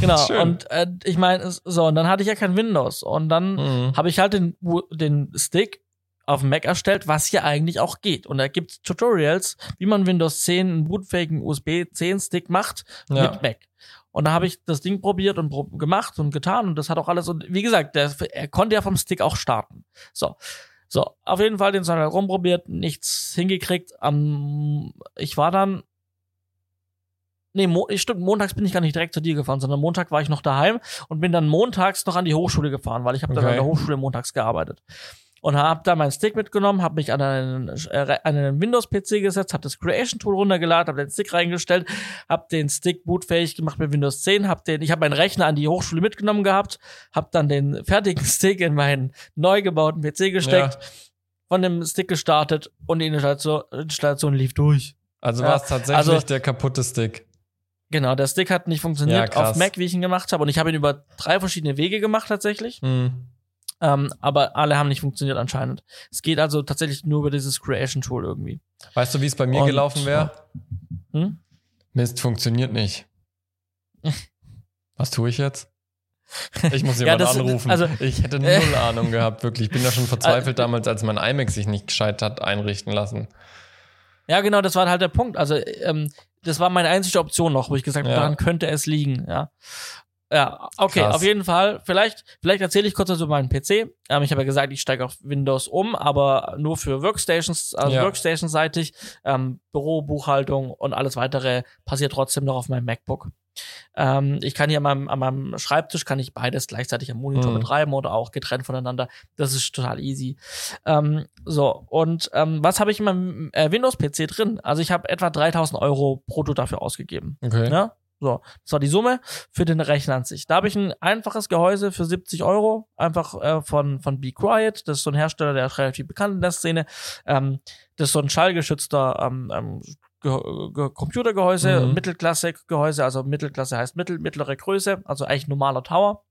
genau. Schön. Und äh, ich meine, so, und dann hatte ich ja kein Windows. Und dann Mhm. habe ich halt den, den Stick auf dem Mac erstellt, was hier eigentlich auch geht. Und da gibt's Tutorials, wie man Windows 10 einen bootfähigen USB-10-Stick macht Ja. mit Mac. Und da habe ich das Ding probiert und pro gemacht und getan und das hat auch alles. Und wie gesagt, der, er konnte ja vom Stick auch starten. So. So, auf jeden Fall den Sonntag rumprobiert, nichts hingekriegt. Am, ich war dann. Nee, Mo stimmt, montags bin ich gar nicht direkt zu dir gefahren, sondern Montag war ich noch daheim und bin dann montags noch an die Hochschule gefahren, weil ich habe dann Okay. an der Hochschule montags gearbeitet. Und habe da meinen Stick mitgenommen, habe mich an einen, äh, an einen Windows-PC gesetzt, habe das Creation-Tool runtergeladen, habe den Stick reingestellt, habe den Stick bootfähig gemacht mit Windows 10, habe den, ich habe meinen Rechner an die Hochschule mitgenommen gehabt, habe dann den fertigen [laughs] Stick in meinen neu gebauten PC gesteckt, von dem Stick gestartet und die Installation, Installation lief durch. Also Ja, war es tatsächlich also- der kaputte Stick. Genau, der Stick hat nicht funktioniert Ja, auf Mac, wie ich ihn gemacht habe. Und ich habe ihn über drei verschiedene Wege gemacht tatsächlich. Mhm. Ähm, aber alle haben nicht funktioniert anscheinend. Es geht also tatsächlich nur über dieses Creation-Tool irgendwie. Weißt du, wie es bei mir Und- gelaufen wäre? Hm? Mist, funktioniert nicht. [laughs] Was tue ich jetzt? Ich muss [laughs] Ja, jemanden das- anrufen. also- ich hätte [laughs] null Ahnung gehabt, wirklich. Ich bin da schon verzweifelt damals, als mein iMac sich nicht gescheit hat einrichten lassen. Ja, genau, das war halt der Punkt. Also, ähm, das war meine einzige Option noch, wo ich gesagt habe, Ja. daran könnte es liegen, ja. Ja, okay, Krass. auf jeden Fall. Vielleicht, vielleicht erzähle ich kurz was über meinen PC. Ähm, ich habe ja gesagt, ich steige auf Windows um, aber nur für Workstations, also Ja. Workstation-seitig. Ähm, Büro, Buchhaltung und alles weitere passiert trotzdem noch auf meinem MacBook. Ähm, ich kann hier an meinem, an meinem Schreibtisch kann ich beides gleichzeitig am Monitor Mhm. betreiben oder auch getrennt voneinander. Das ist total easy. Ähm, so, und ähm, was habe ich in meinem äh, Windows-PC drin? Also ich habe etwa 3000 Euro brutto dafür ausgegeben. Okay. Ne? So, das war die Summe für den Rechner an sich. Da habe ich ein einfaches Gehäuse für 70 Euro, einfach äh, von, von Be Quiet. Das ist so ein Hersteller, der ist relativ bekannt in der Szene. Ähm, das ist so ein schallgeschützter ähm, ähm, Ge Ge Computergehäuse, Mhm. Mittelklasse-Gehäuse, also Mittelklasse heißt mittel, mittlere Größe, also eigentlich normaler Tower.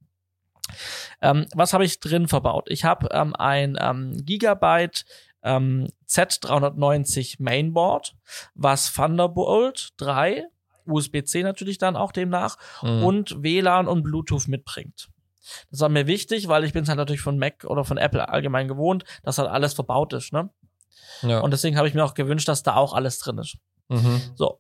Ähm, was habe ich drin verbaut? Ich habe ähm, ein ähm, Gigabyte ähm, Z390 Mainboard, was Thunderbolt 3, USB-C natürlich dann auch demnach Mhm. und WLAN und Bluetooth mitbringt. Das war mir wichtig, weil ich bin es halt natürlich von Mac oder von Apple allgemein gewohnt, dass halt alles verbaut ist, ne? ja. Und deswegen habe ich mir auch gewünscht, dass da auch alles drin ist. mhm. So.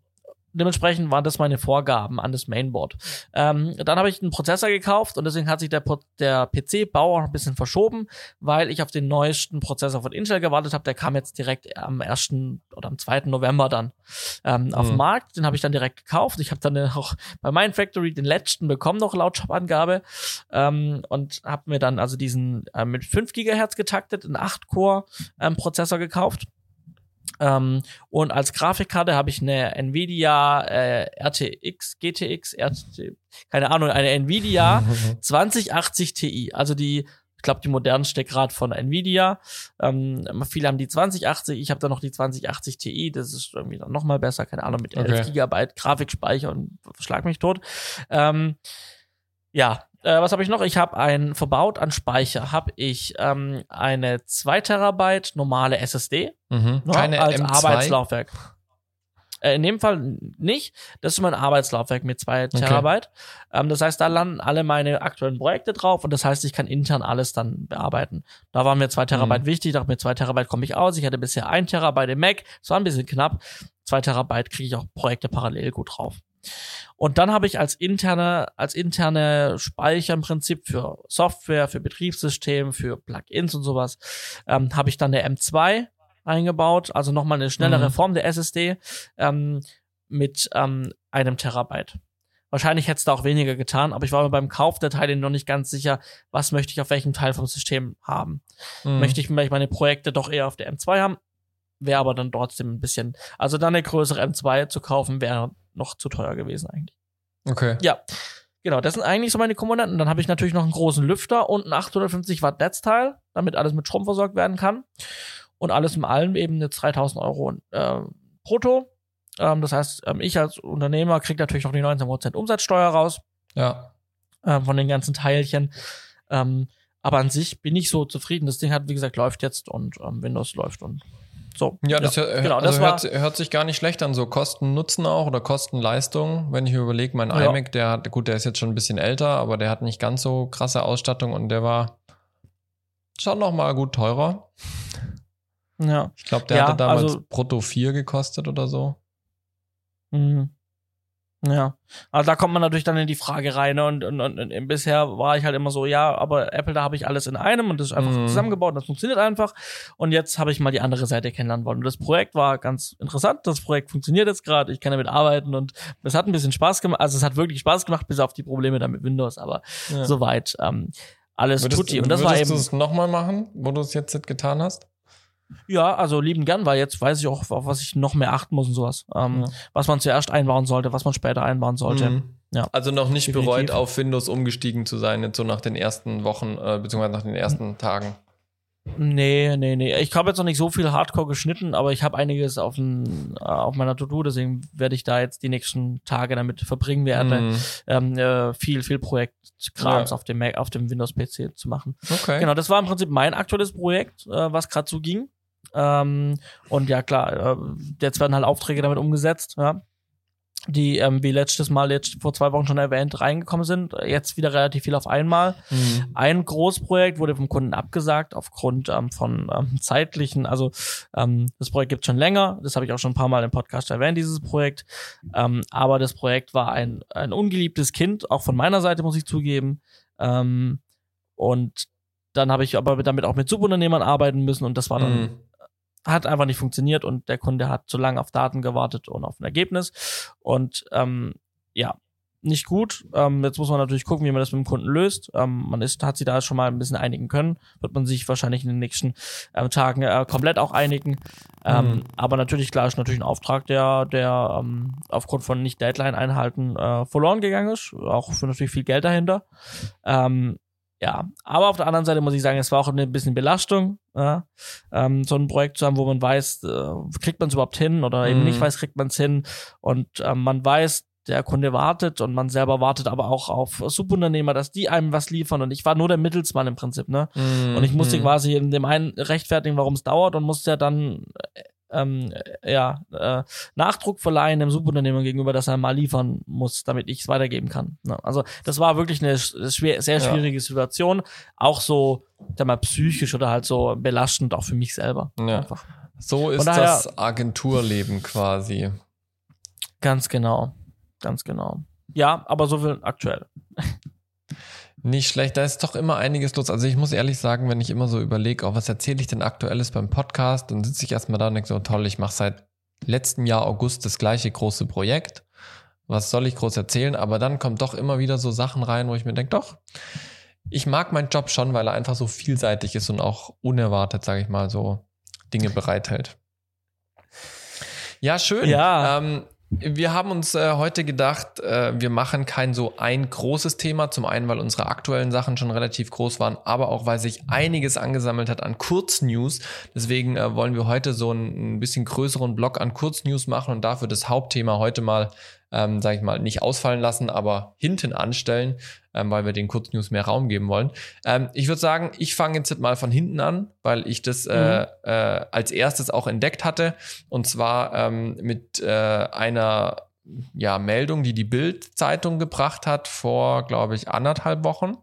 Dementsprechend waren das meine Vorgaben an das Mainboard. Ähm, dann habe ich einen Prozessor gekauft und deswegen hat sich der, der PC-Bau auch ein bisschen verschoben, weil ich auf den neuesten Prozessor von Intel gewartet habe. Der kam jetzt direkt am 1. oder am 2. November dann ähm, auf den Mhm. Markt. Den habe ich dann direkt gekauft. Ich habe dann auch bei Mindfactory den letzten bekommen, noch laut Shop-Angabe. Ähm, und habe mir dann also diesen äh, mit 5 Gigahertz getaktet, einen 8-Core-Prozessor gekauft. Ähm, und als Grafikkarte habe ich eine Nvidia äh, RTX, GTX, RT, keine Ahnung, eine Nvidia [laughs] 2080 Ti. Also die, ich glaube, die modernste gerade von Nvidia. Ähm, viele haben die 2080, ich habe da noch die 2080 Ti. Das ist irgendwie dann noch mal besser, keine Ahnung, mit 11 Okay. Gigabyte Grafikspeicher und schlag mich tot. Ähm, ja, äh, was habe ich noch? Ich habe ein verbaut an Speicher. Habe ich ähm, eine 2 Terabyte normale SSD Mhm. ja, Keine als M2. Arbeitslaufwerk. Äh, in dem Fall nicht. Das ist mein Arbeitslaufwerk mit zwei Terabyte. Ähm, das heißt, da landen alle meine aktuellen Projekte drauf und das heißt, ich kann intern alles dann bearbeiten. Da waren mir zwei Terabyte Mhm. wichtig. Dachte mit zwei Terabyte komme ich aus. Ich hatte bisher ein Terabyte im Mac. Es war ein bisschen knapp. Zwei Terabyte kriege ich auch Projekte parallel gut drauf. Und dann habe ich als interne, als interne Speicher im Prinzip für Software, für Betriebssystem, für Plugins und sowas, ähm, habe ich dann eine M2 eingebaut, also nochmal eine schnellere Mhm. Form der SSD ähm, mit ähm, einem Terabyte. Wahrscheinlich hätte es da auch weniger getan, aber ich war mir beim Kauf der Teile noch nicht ganz sicher, was möchte ich auf welchem Teil vom System haben. Mhm. Möchte ich vielleicht meine Projekte doch eher auf der M2 haben, wäre aber dann trotzdem ein bisschen, also dann eine größere M2 zu kaufen, wäre noch zu teuer gewesen eigentlich. Okay. Ja, genau, das sind eigentlich so meine Komponenten. Dann habe ich natürlich noch einen großen Lüfter und ein 850 Watt Netzteil, damit alles mit Strom versorgt werden kann. Und alles in allem eben eine 3000 Euro äh, brutto. Ähm, das heißt, ähm, ich als Unternehmer kriege natürlich noch die 19% Umsatzsteuer raus Ja. äh, von den ganzen Teilchen. Ähm, Aber an sich bin ich so zufrieden. Das Ding hat, wie gesagt, läuft jetzt und ähm, Windows läuft und so. Ja, das, hör- genau, also das war, hört, hört sich gar nicht schlecht an, so Kosten-Nutzen auch oder Kosten-Leistung. Wenn ich mir überlege, mein Ja. iMac, der hat, gut, der ist jetzt schon ein bisschen älter, aber der hat nicht ganz so krasse Ausstattung und der war schon noch mal gut teurer. ja. Ich glaube, der Ja, hatte damals also- brutto 4 gekostet oder so. Mhm. Ja, also da kommt man natürlich dann in die Frage rein ne? und, und, und, und bisher war ich halt immer so, ja, aber Apple, da habe ich alles in einem und das ist einfach Mhm. zusammengebaut und das funktioniert einfach. Und jetzt habe ich mal die andere Seite kennenlernen wollen. Und das Projekt war ganz interessant. Das Projekt funktioniert jetzt gerade. Ich kann damit arbeiten und es hat ein bisschen Spaß gemacht. Also es hat wirklich Spaß gemacht, bis auf die Probleme da mit Windows, aber Ja. soweit ähm, alles Würdest, tutti. Und das war würdest eben. du es nochmal machen, wo du es jetzt getan hast? Ja, also lieben gern, weil jetzt weiß ich auch, auf was ich noch mehr achten muss und sowas. Ähm, Ja. Was man zuerst einbauen sollte, was man später einbauen sollte. Mhm. Ja. Also noch nicht Definitiv. bereut, auf Windows umgestiegen zu sein, jetzt so nach den ersten Wochen, äh, beziehungsweise nach den ersten Tagen. Nee, nee, nee. Ich habe jetzt noch nicht so viel Hardcore geschnitten, aber ich habe einiges auf, n, äh, auf meiner To-Do, deswegen werde ich da jetzt die nächsten Tage damit verbringen werde, Mhm. ähm, äh, viel, viel Projektkrams Ja. auf dem Mac, auf dem Windows-PC zu machen. Okay. Genau, das war im Prinzip mein aktuelles Projekt, äh, was gerade so ging. Ähm, und ja, klar, äh, jetzt werden halt Aufträge damit umgesetzt, ja. Die, ähm, wie letztes Mal, jetzt vor zwei Wochen schon erwähnt, reingekommen sind. Jetzt wieder relativ viel auf einmal. Mhm. Ein Großprojekt wurde vom Kunden abgesagt aufgrund ähm, von ähm, zeitlichen, also ähm, das Projekt gibt schon länger, das habe ich auch schon ein paar Mal im Podcast erwähnt, dieses Projekt. Ähm, aber das Projekt war ein, ein ungeliebtes Kind, auch von meiner Seite muss ich zugeben. Ähm, und dann habe ich aber damit auch mit Subunternehmern arbeiten müssen und das war dann Mhm. Hat einfach nicht funktioniert und der Kunde hat zu lange auf Daten gewartet und auf ein Ergebnis. Und ähm, ja, nicht gut. Ähm, jetzt muss man natürlich gucken, wie man das mit dem Kunden löst. Ähm, man ist, hat sich da schon mal ein bisschen einigen können. Wird man sich wahrscheinlich in den nächsten ähm, Tagen äh, komplett auch einigen. Ähm, Mhm. Aber natürlich, klar, ist natürlich ein Auftrag, der, der ähm, aufgrund von nicht Deadline einhalten äh, verloren gegangen ist. Auch für natürlich viel Geld dahinter. Ja, aber auf der anderen Seite muss ich sagen, es war auch ein bisschen Belastung, ja? ähm, so ein Projekt zu haben, wo man weiß, äh, kriegt man es überhaupt hin oder eben Mhm. nicht weiß, kriegt man es hin und ähm, man weiß, der Kunde wartet und man selber wartet aber auch auf Subunternehmer, dass die einem was liefern und ich war nur der Mittelsmann im Prinzip, ne? Mhm. Und ich musste Mhm. quasi in dem einen rechtfertigen, warum es dauert und musste ja dann äh, ähm, äh, ja, äh, Nachdruck verleihen dem Subunternehmer gegenüber, dass er mal liefern muss, damit ich es weitergeben kann. Ne? Also das war wirklich eine sch- schwer, sehr Ja. schwierige Situation, auch so, sag mal, psychisch oder halt so belastend auch für mich selber. Ja. Einfach. So ist daher- das Agenturleben quasi. Ganz genau, ganz genau. Ja, aber so viel aktuell. Nicht schlecht, da ist doch immer einiges los. Also ich muss ehrlich sagen, wenn ich immer so überlege, oh, was erzähle ich denn aktuelles beim Podcast, dann sitze ich erstmal da und denke so, toll, ich mache seit letztem Jahr August das gleiche große Projekt. Was soll ich groß erzählen? Aber dann kommt doch immer wieder so Sachen rein, wo ich mir denke, doch, ich mag meinen Job schon, weil er einfach so vielseitig ist und auch unerwartet, sage ich mal, so Dinge bereithält. Ja, schön. Ja. Ähm, wir haben uns äh, heute gedacht, äh, wir machen kein so ein großes Thema. Zum einen, weil unsere aktuellen Sachen schon relativ groß waren, aber auch, weil sich einiges angesammelt hat an Kurznews. Deswegen äh, wollen wir heute so einen, ein bisschen größeren Block an Kurznews machen und dafür das Hauptthema heute mal, ähm, sage ich mal, nicht ausfallen lassen, aber hinten anstellen, ähm, weil wir den Kurznews mehr Raum geben wollen. Ähm, ich würde sagen, ich fange jetzt mal von hinten an, weil ich das äh, äh, als erstes auch entdeckt hatte. Und zwar ähm, mit äh, einer ja, Meldung, die die Bild-Zeitung gebracht hat vor, glaube ich, anderthalb Wochen.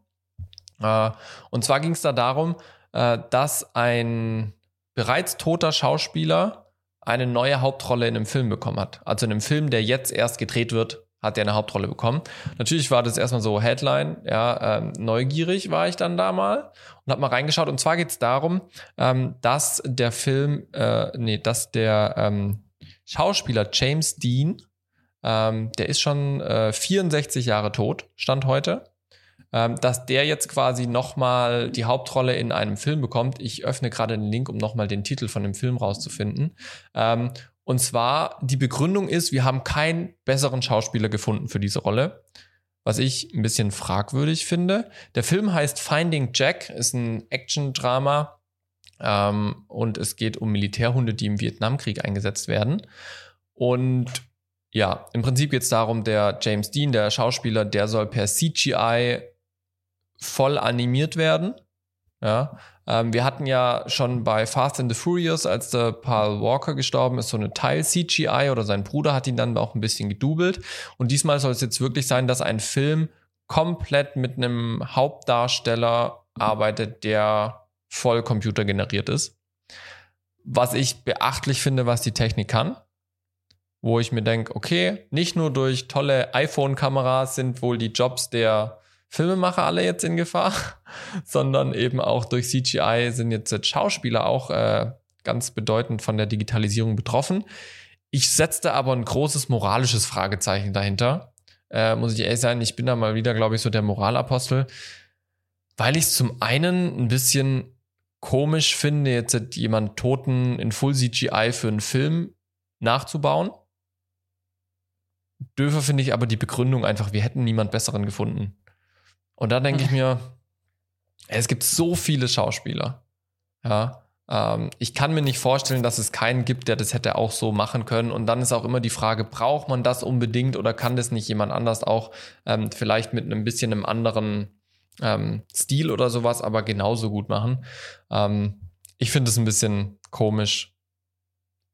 Äh, und zwar ging es da darum, äh, dass ein bereits toter Schauspieler eine neue Hauptrolle in einem Film bekommen hat. Also in einem Film, der jetzt erst gedreht wird, hat er eine Hauptrolle bekommen. Natürlich war das erstmal so Headline, ja, ähm, neugierig war ich dann da mal und habe mal reingeschaut. Und zwar geht es darum, ähm, dass der Film, äh, nee, dass der ähm, Schauspieler James Dean, ähm, der ist schon äh, 64 Jahre tot, stand heute, ähm, dass der jetzt quasi nochmal die Hauptrolle in einem Film bekommt. Ich öffne gerade den Link, um nochmal den Titel von dem Film rauszufinden. Und zwar, die Begründung ist, wir haben keinen besseren Schauspieler gefunden für diese Rolle. Was ich ein bisschen fragwürdig finde. Der Film heißt Finding Jack, ist ein Action-Drama. Ähm, und es geht um Militärhunde, die im Vietnamkrieg eingesetzt werden. Und ja, im Prinzip geht es darum, der James Dean, der Schauspieler, der soll per CGI voll animiert werden. Ja, ähm, wir hatten ja schon bei Fast and the Furious, als der Paul Walker gestorben ist, so eine Teil-CGI oder sein Bruder hat ihn dann auch ein bisschen gedubelt. Und diesmal soll es jetzt wirklich sein, dass ein Film komplett mit einem Hauptdarsteller arbeitet, der voll computergeneriert ist. Was ich beachtlich finde, was die Technik kann. Wo ich mir denke, okay, nicht nur durch tolle iPhone-Kameras sind wohl die Jobs der Filmemacher alle jetzt in Gefahr, [laughs] sondern eben auch durch CGI sind jetzt Schauspieler auch äh, ganz bedeutend von der Digitalisierung betroffen. Ich setzte aber ein großes moralisches Fragezeichen dahinter. Äh, muss ich ehrlich sein, ich bin da mal wieder, glaube ich, so der Moralapostel, weil ich es zum einen ein bisschen komisch finde, jetzt jemand Toten in Full CGI für einen Film nachzubauen. Dürfe finde ich aber die Begründung einfach, wir hätten niemand Besseren gefunden. Und da denke ich mir, es gibt so viele Schauspieler. Ja, ähm, ich kann mir nicht vorstellen, dass es keinen gibt, der das hätte auch so machen können. Und dann ist auch immer die Frage, braucht man das unbedingt oder kann das nicht jemand anders auch ähm, vielleicht mit einem bisschen einem anderen ähm, Stil oder sowas, aber genauso gut machen? Ähm, ich finde es ein bisschen komisch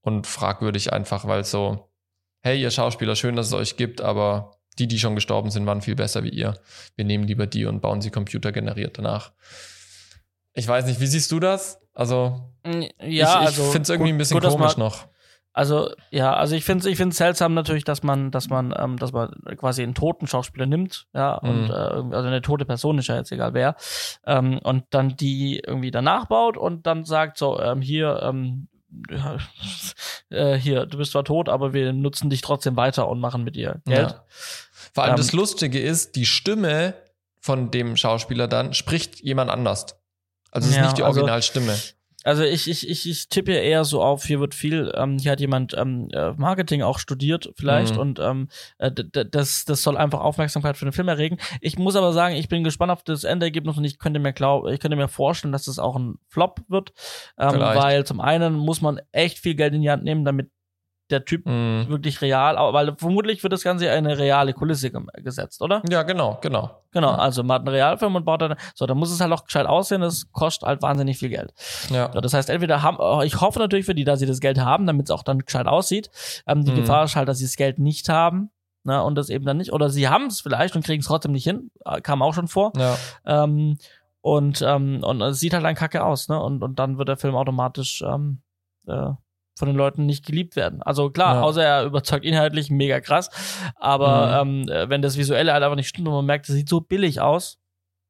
und fragwürdig einfach, weil so, hey, ihr Schauspieler, schön, dass es euch gibt, aber die, die schon gestorben sind, waren viel besser wie ihr. Wir nehmen lieber die und bauen sie computergeneriert danach. Ich weiß nicht, wie siehst du das? Also, Ja, ich, ich also finde es irgendwie gut- ein bisschen gut, komisch man- noch. Also ja, also ich finde es ich find's seltsam natürlich, dass man, dass man, ähm, dass man quasi einen toten Schauspieler nimmt, ja, und Mhm. äh, also eine tote Person ist ja jetzt egal wer, ähm, und dann die irgendwie danach baut und dann sagt so, ähm, hier, ähm, ja, [laughs] äh, hier, du bist zwar tot, aber wir nutzen dich trotzdem weiter und machen mit dir Geld. Ja. Vor allem Ähm, das Lustige ist, die Stimme von dem Schauspieler dann spricht jemand anders. Also es ist Ja, nicht die also- Originalstimme. Also ich, ich, ich, ich tippe eher so auf, hier wird viel, ähm, hier hat jemand ähm, äh, Marketing auch studiert vielleicht Mhm. und ähm, äh, das, das soll einfach Aufmerksamkeit für den Film erregen. Ich muss aber sagen, ich bin gespannt auf das Endergebnis und ich könnte mir glaub, ich könnte mir vorstellen, dass das auch ein Flop wird, ähm, Vielleicht. weil zum einen muss man echt viel Geld in die Hand nehmen, damit der Typ Mhm. wirklich real, weil vermutlich wird das Ganze eine reale Kulisse gesetzt, oder? Ja, genau, genau. Genau, also man hat einen Realfilm und baut dann, so, dann muss es halt auch gescheit aussehen, das kostet halt wahnsinnig viel Geld. Ja. So, das heißt, entweder haben, oh, ich hoffe natürlich für die, dass sie das Geld haben, damit es auch dann gescheit aussieht. Ähm, die Mhm. Gefahr ist halt, dass sie das Geld nicht haben. Ne, und das eben dann nicht. Oder sie haben es vielleicht und kriegen es trotzdem nicht hin. Äh, Kam auch schon vor. Ja. Ähm, und, ähm, und es sieht halt dann kacke aus, ne? Und, und dann wird der Film automatisch ähm, äh, von den Leuten nicht geliebt werden. Also klar, Ja. außer er überzeugt inhaltlich mega krass. Aber ähm, äh, wenn das Visuelle halt einfach nicht stimmt und man merkt, es sieht so billig aus,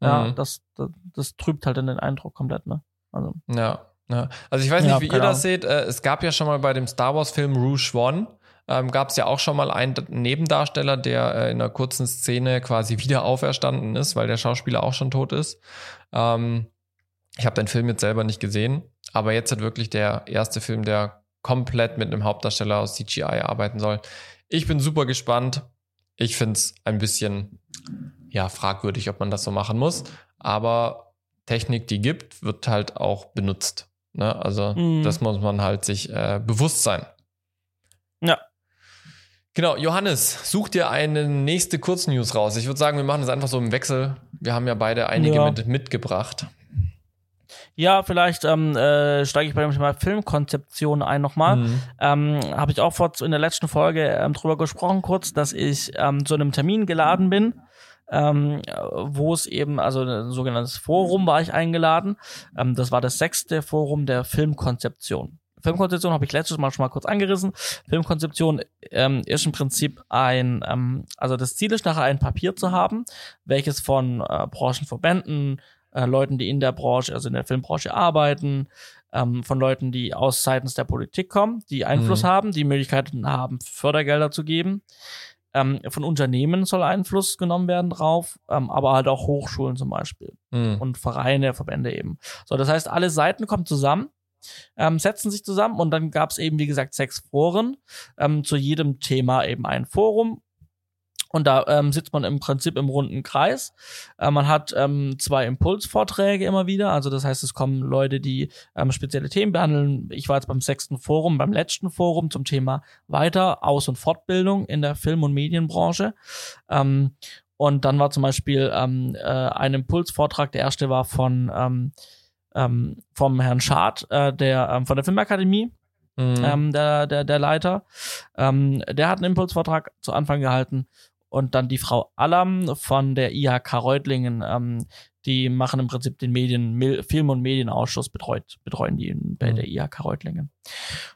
ja, Mhm. das, das, das trübt halt dann den Eindruck komplett, ne? Also. Ja, ja. Also ich weiß Ja, nicht, wie ihr das seht. Äh, es gab ja schon mal bei dem Star Wars-Film Rouge One, ähm, gab es ja auch schon mal einen Nebendarsteller, der äh, in einer kurzen Szene quasi wieder auferstanden ist, weil der Schauspieler auch schon tot ist. Ähm, ich habe den Film jetzt selber nicht gesehen, aber jetzt hat wirklich der erste Film, der komplett mit einem Hauptdarsteller aus CGI arbeiten soll. Ich bin super gespannt. Ich finde es ein bisschen ja, fragwürdig, ob man das so machen muss. Aber Technik, die gibt, wird halt auch benutzt. Ne? Also Mhm. das muss man halt sich äh, bewusst sein. Ja. Genau, Johannes, such dir eine nächste Kurznews raus. Ich würde sagen, wir machen das einfach so im Wechsel. Wir haben ja beide einige Ja. mit, mitgebracht. Ja, vielleicht ähm, äh, steige ich bei dem Thema Filmkonzeption ein nochmal. Mhm. Ähm, Habe ich auch vor in der letzten Folge ähm, drüber gesprochen, kurz, dass ich ähm, zu einem Termin geladen bin, ähm, wo es eben, also ein sogenanntes Forum war ich eingeladen. Ähm, das war das sechste Forum der Filmkonzeption. Filmkonzeption habe ich letztes Mal schon mal kurz angerissen. Filmkonzeption ähm, ist im Prinzip ein, ähm, also das Ziel ist nachher ein Papier zu haben, welches von äh, Branchenverbänden, äh, Leuten, die in der Branche, also in der Filmbranche arbeiten, ähm, von Leuten, die aus seitens der Politik kommen, die Einfluss Mhm. haben, die Möglichkeiten haben, Fördergelder zu geben. Ähm, von Unternehmen soll Einfluss genommen werden drauf, ähm, aber halt auch Hochschulen zum Beispiel Mhm. und Vereine, Verbände eben. So, das heißt, alle Seiten kommen zusammen, ähm, setzen sich zusammen und dann gab es eben, wie gesagt, sechs Foren, ähm, zu jedem Thema eben ein Forum. Und da ähm, sitzt man im Prinzip im runden Kreis. Äh, man hat ähm, zwei Impulsvorträge immer wieder. Also das heißt, es kommen Leute, die ähm, spezielle Themen behandeln. Ich war jetzt beim sechsten Forum, beim letzten Forum zum Thema Weiter-, Aus- und Fortbildung in der Film- und Medienbranche. Ähm, und dann war zum Beispiel ähm, äh, ein Impulsvortrag, der erste war von ähm, ähm, vom Herrn Schad, äh, der ähm, von der Filmakademie, Mhm. ähm, der, der, der Leiter. Ähm, der hat einen Impulsvortrag zu Anfang gehalten. Und dann die Frau Allam von der IHK Reutlingen, ähm, die machen im Prinzip den Medien, Film- und Medienausschuss, betreut, betreuen die in, bei Mhm. der IHK Reutlingen.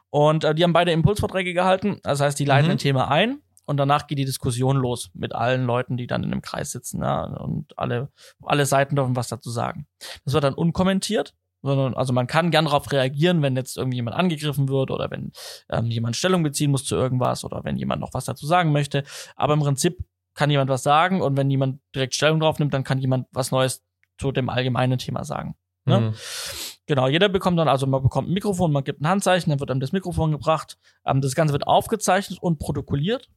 Und äh, die haben beide Impulsvorträge gehalten. Das heißt, die leiten Mhm. ein Thema ein und danach geht die Diskussion los mit allen Leuten, die dann in einem Kreis sitzen. Ja, und alle, alle Seiten dürfen was dazu sagen. Das wird dann unkommentiert sondern also man kann gern darauf reagieren, wenn jetzt irgendwie jemand angegriffen wird oder wenn ähm, jemand Stellung beziehen muss zu irgendwas oder wenn jemand noch was dazu sagen möchte. Aber im Prinzip kann jemand was sagen und wenn jemand direkt Stellung drauf nimmt, dann kann jemand was Neues zu dem allgemeinen Thema sagen. Ne? Mhm. Genau, jeder bekommt dann, also man bekommt ein Mikrofon, man gibt ein Handzeichen, dann wird einem das Mikrofon gebracht. Ähm, das Ganze wird aufgezeichnet und protokolliert.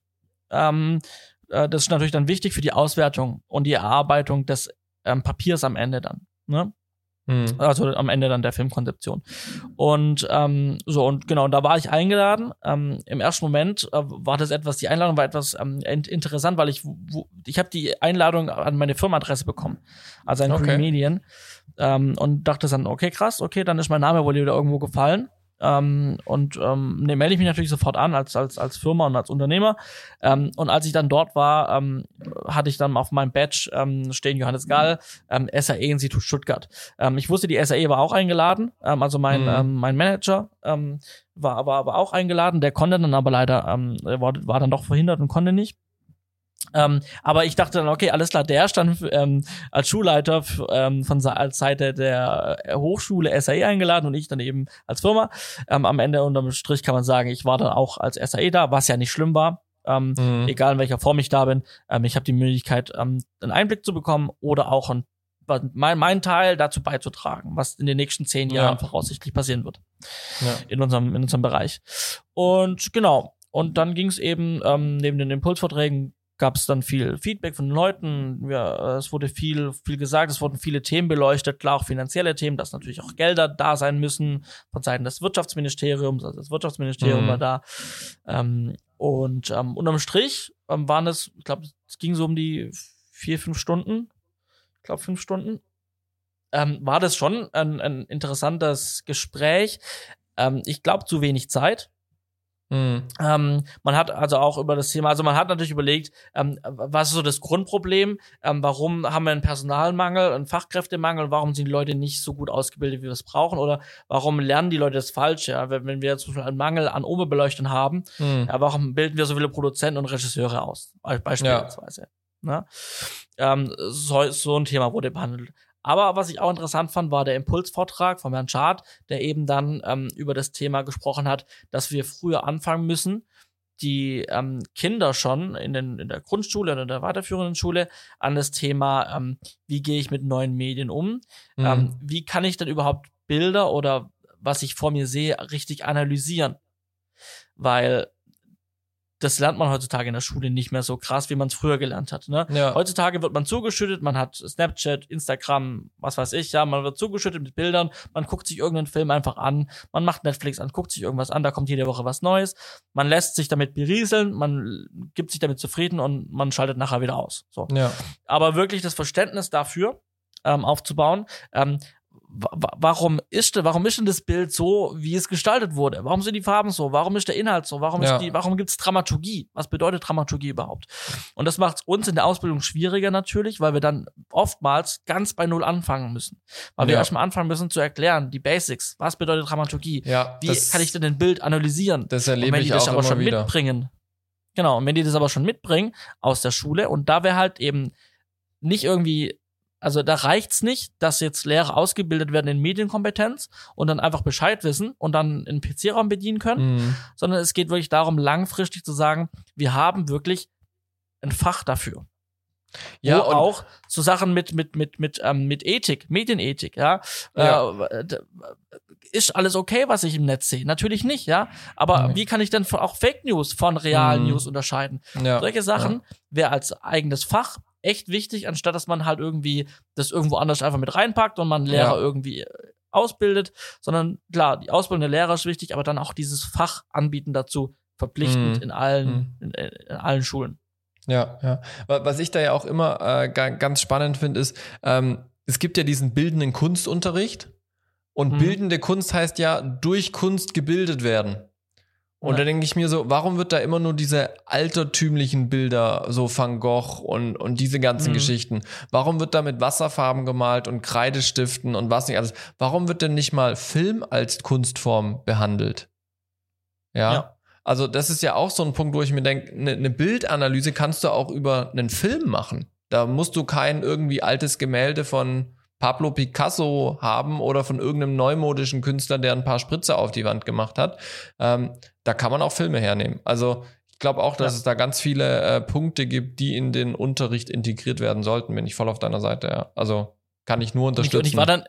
Ähm, äh, das ist natürlich dann wichtig für die Auswertung und die Erarbeitung des ähm, Papiers am Ende dann. Ne? Mhm. also am Ende dann der Filmkonzeption. Und ähm, so, und genau, und da war ich eingeladen. Ähm, Im ersten Moment äh, war das etwas, die Einladung war etwas ähm, in- interessant, weil ich, wo, ich habe die Einladung an meine Firmenadresse bekommen, also an Okay. Green Medien. Ähm, und dachte dann, okay, krass, okay, dann ist mein Name wohl wieder irgendwo gefallen. Ähm, und ähm, ne, melde ich mich natürlich sofort an als, als, als Firma und als Unternehmer. Ähm, und als ich dann dort war, ähm, hatte ich dann auf meinem Badge ähm, stehen Johannes Gall, ähm, SAE-Institut Stuttgart. Ähm, ich wusste, die SAE war auch eingeladen, ähm, also mein, Mhm. ähm, mein Manager ähm, war, war, war auch eingeladen, der konnte dann aber leider, ähm, war, war dann doch verhindert und konnte nicht. Ähm, aber ich dachte dann, okay, alles klar, der stand ähm, als Schulleiter ähm, von als Seite der äh, Hochschule SAE eingeladen und ich dann eben als Firma. Ähm, am Ende unterm Strich kann man sagen, ich war dann auch als SAE da, was ja nicht schlimm war. Ähm, Mhm. egal in welcher Form ich da bin. Ähm, ich habe die Möglichkeit, einen Einblick zu bekommen oder auch ein, mein, mein Teil dazu beizutragen, was in den nächsten zehn Ja. Jahren voraussichtlich passieren wird Ja. in unserem, in unserem Bereich. Und genau. Und dann ging es eben, ähm, neben den Impulsvorträgen gab es dann viel Feedback von den Leuten. Ja, äh, es wurde viel, viel gesagt, es wurden viele Themen beleuchtet, klar auch finanzielle Themen, dass natürlich auch Gelder da sein müssen von Seiten des Wirtschaftsministeriums. Also das Wirtschaftsministerium Mhm. war da. Ähm, und ähm, unterm Strich ähm, waren es, ich glaube, es ging so um die vier, fünf Stunden. Ich glaube, fünf Stunden. Ähm, war das schon ein, ein interessantes Gespräch. Ähm, ich glaube, zu wenig Zeit. Mhm. Ähm, man hat also auch über das Thema, also man hat natürlich überlegt, ähm, was ist so das Grundproblem, ähm, warum haben wir einen Personalmangel, einen Fachkräftemangel, warum sind die Leute nicht so gut ausgebildet, wie wir es brauchen, oder warum lernen die Leute das falsch, ja, wenn, wenn wir zum Beispiel einen Mangel an Oberbeleuchtern haben, Mhm. ja, warum bilden wir so viele Produzenten und Regisseure aus, Be- beispielsweise. Ne? Ähm, so, so ein Thema wurde behandelt. Aber was ich auch interessant fand, war der Impulsvortrag von Herrn Schad, der eben dann ähm, über das Thema gesprochen hat, dass wir früher anfangen müssen, die ähm, Kinder schon in, den, in der Grundschule oder in der weiterführenden Schule an das Thema, ähm, wie gehe ich mit neuen Medien um, Mhm. ähm, wie kann ich denn überhaupt Bilder oder was ich vor mir sehe, richtig analysieren? Weil das lernt man heutzutage in der Schule nicht mehr so krass, wie man es früher gelernt hat. Ne? ja. Heutzutage wird man zugeschüttet, man hat Snapchat, Instagram, was weiß ich, ja, man wird zugeschüttet mit Bildern, man guckt sich irgendeinen Film einfach an, man macht Netflix an, guckt sich irgendwas an, da kommt jede Woche was Neues, man lässt sich damit berieseln, man gibt sich damit zufrieden und man schaltet nachher wieder aus. So ja. aber wirklich das Verständnis dafür ähm, aufzubauen. Ähm, warum ist denn, warum ist denn das Bild so, wie es gestaltet wurde? Warum sind die Farben so? Warum ist der Inhalt so? Warum Ja. ist die, warum gibt's Dramaturgie? Was bedeutet Dramaturgie überhaupt? Und das macht uns in der Ausbildung schwieriger natürlich, weil wir dann oftmals ganz bei Null anfangen müssen. Weil wir Ja. erstmal anfangen müssen zu erklären, die Basics. Was bedeutet Dramaturgie? ja Wie kann ich denn ein Bild analysieren? das Und erlebe wenn ich die das auch aber schon wieder. mitbringen, genau, und wenn die das aber schon mitbringen aus der Schule und da wäre halt eben nicht irgendwie, also da reicht's nicht, dass jetzt Lehrer ausgebildet werden in Medienkompetenz und dann einfach Bescheid wissen und dann einen PC-Raum bedienen können, Mhm. sondern es geht wirklich darum, langfristig zu sagen, wir haben wirklich ein Fach dafür. Ja, wo und- auch so Sachen mit mit mit mit ähm, mit Ethik, Medienethik, ja, Ja. Äh, ist alles okay, was ich im Netz sehe? Natürlich nicht, ja. Aber Nee. wie kann ich denn auch Fake News von realen Mhm. News unterscheiden? Ja. Solche Sachen wäre als eigenes Fach echt wichtig, anstatt dass man halt irgendwie das irgendwo anders einfach mit reinpackt und man Lehrer Ja. irgendwie äh, ausbildet, sondern klar, die Ausbildung der Lehrer ist wichtig, aber dann auch dieses Fach anbieten dazu verpflichtend Mhm. in allen Mhm. in, in allen Schulen. Ja, ja. Wa- Was ich da ja auch immer äh, ga- ganz spannend finde, ist, ähm, es gibt ja diesen bildenden Kunstunterricht Und Mhm. bildende Kunst heißt ja durch Kunst gebildet werden. Und Ja. da denke ich mir so, warum wird da immer nur diese altertümlichen Bilder, so Van Gogh und, und diese ganzen Mhm. Geschichten? Warum wird da mit Wasserfarben gemalt und Kreidestiften und was nicht alles? Warum wird denn nicht mal Film als Kunstform behandelt? Ja. Ja. Also, das ist ja auch so ein Punkt, wo ich mir denke, eine eine Bildanalyse kannst du auch über einen Film machen. Da musst du kein irgendwie altes Gemälde von Pablo Picasso haben oder von irgendeinem neumodischen Künstler, der ein paar Spritze auf die Wand gemacht hat. Ähm, da kann man auch Filme hernehmen. Also ich glaube auch, dass Ja. es da ganz viele äh, Punkte gibt, die in den Unterricht integriert werden sollten. Bin ich voll auf deiner Seite. Ja. Also kann ich nur unterstützen. und ich war dann,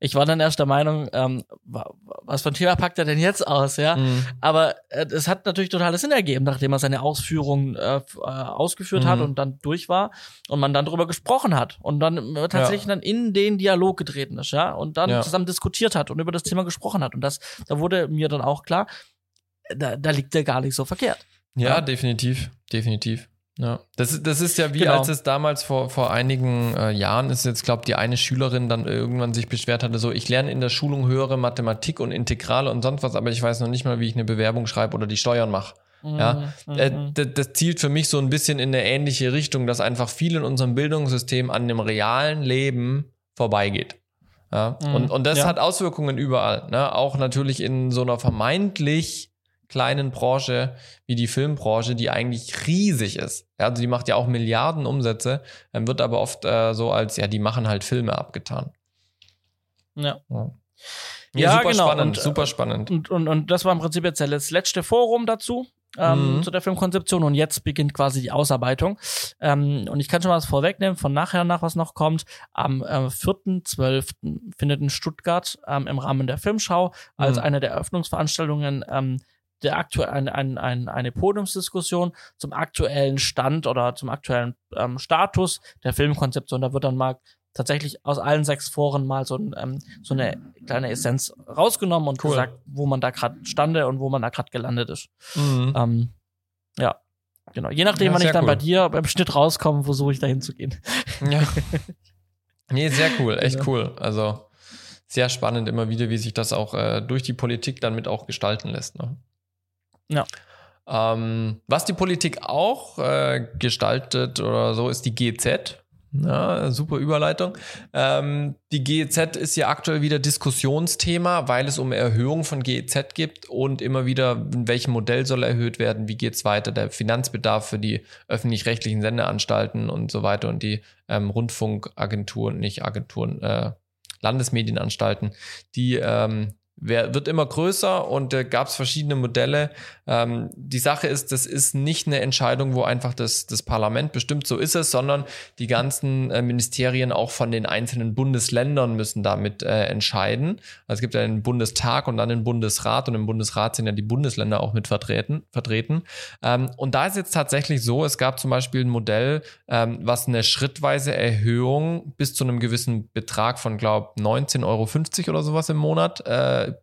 ich war dann erst der Meinung, ähm, wa- was für ein Thema packt er denn jetzt aus, ja? Mhm. Aber äh, es hat natürlich totales Sinn ergeben, nachdem er seine Ausführungen äh, äh, ausgeführt hat Mhm. und dann durch war und man dann darüber gesprochen hat und dann äh, tatsächlich dann in den Dialog getreten ist, ja, und dann Ja. zusammen diskutiert hat und über das Thema gesprochen hat. Und das, da wurde mir dann auch klar, da, da liegt er gar nicht so verkehrt. Ja, Ja. definitiv, definitiv. Ja. Das, ist- das ist ja wie Genau. als es damals vor, vor einigen äh, Jahren ist, jetzt glaube die eine Schülerin dann irgendwann sich beschwert hatte, so ich lerne in der Schulung höhere Mathematik und Integrale und sonst was, aber ich weiß noch nicht mal, wie ich eine Bewerbung schreibe oder die Steuern mache. Ja, Mhm, Äh, mhm. das, das zielt für mich so ein bisschen in eine ähnliche Richtung, dass einfach viel in unserem Bildungssystem an dem realen Leben vorbeigeht. Ja? Mhm. Und, und das Ja. hat Auswirkungen überall. Ne? Auch natürlich in so einer vermeintlich kleinen Branche wie die Filmbranche, die eigentlich riesig ist. Ja, also die macht ja auch Milliarden Umsätze, ähm, wird aber oft äh, so als, ja, die machen halt Filme abgetan. ja. Ja, Ja, super genau. spannend, Und, äh, super spannend. Und, und, und das war im Prinzip jetzt das letzte Forum dazu, ähm, Mhm. zu der Filmkonzeption. Und jetzt beginnt quasi die Ausarbeitung. Ähm, und ich kann schon mal was vorwegnehmen, von nachher nach, was noch kommt. Am äh, 4.12. findet in Stuttgart ähm, im Rahmen der Filmschau als Mhm. eine der Eröffnungsveranstaltungen ähm, der aktuell ein, ein, ein, eine Podiumsdiskussion zum aktuellen Stand oder zum aktuellen ähm, Status der Filmkonzeption. Da wird dann mal tatsächlich aus allen sechs Foren mal so, ein, ähm, so eine kleine Essenz rausgenommen und Cool. gesagt, wo man da gerade stande und wo man da gerade gelandet ist. Mhm. Ähm, ja, genau. Je nachdem, Ja, wann ich dann cool. bei dir beim Schnitt rauskomme, versuche ich da hinzugehen. Ja. [laughs] Nee, sehr cool, echt Genau. cool. Also sehr spannend immer wieder, wie sich das auch äh, durch die Politik dann mit auch gestalten lässt. Ne? Ja. Ähm, was die Politik auch äh, gestaltet oder so, ist die GZ. Ja, super Überleitung. Ähm, die GEZ ist ja aktuell wieder Diskussionsthema, weil es um Erhöhung von GEZ gibt und immer wieder, in welchem Modell soll erhöht werden, wie geht's weiter, der Finanzbedarf für die öffentlich-rechtlichen Sendeanstalten und so weiter und die ähm, Rundfunkagenturen, nicht Agenturen, äh, Landesmedienanstalten, die ähm, wird immer größer und äh, gab es verschiedene Modelle. Ähm, die Sache ist, das ist nicht eine Entscheidung, wo einfach das, das Parlament bestimmt, so ist es, sondern die ganzen äh, Ministerien auch von den einzelnen Bundesländern müssen damit äh, entscheiden. Also es gibt ja den Bundestag und dann den Bundesrat und im Bundesrat sind ja die Bundesländer auch mit vertreten. vertreten. Ähm, und da ist jetzt tatsächlich so, es gab zum Beispiel ein Modell, ähm, was eine schrittweise Erhöhung bis zu einem gewissen Betrag von, glaube 19,50 Euro oder sowas im Monat äh,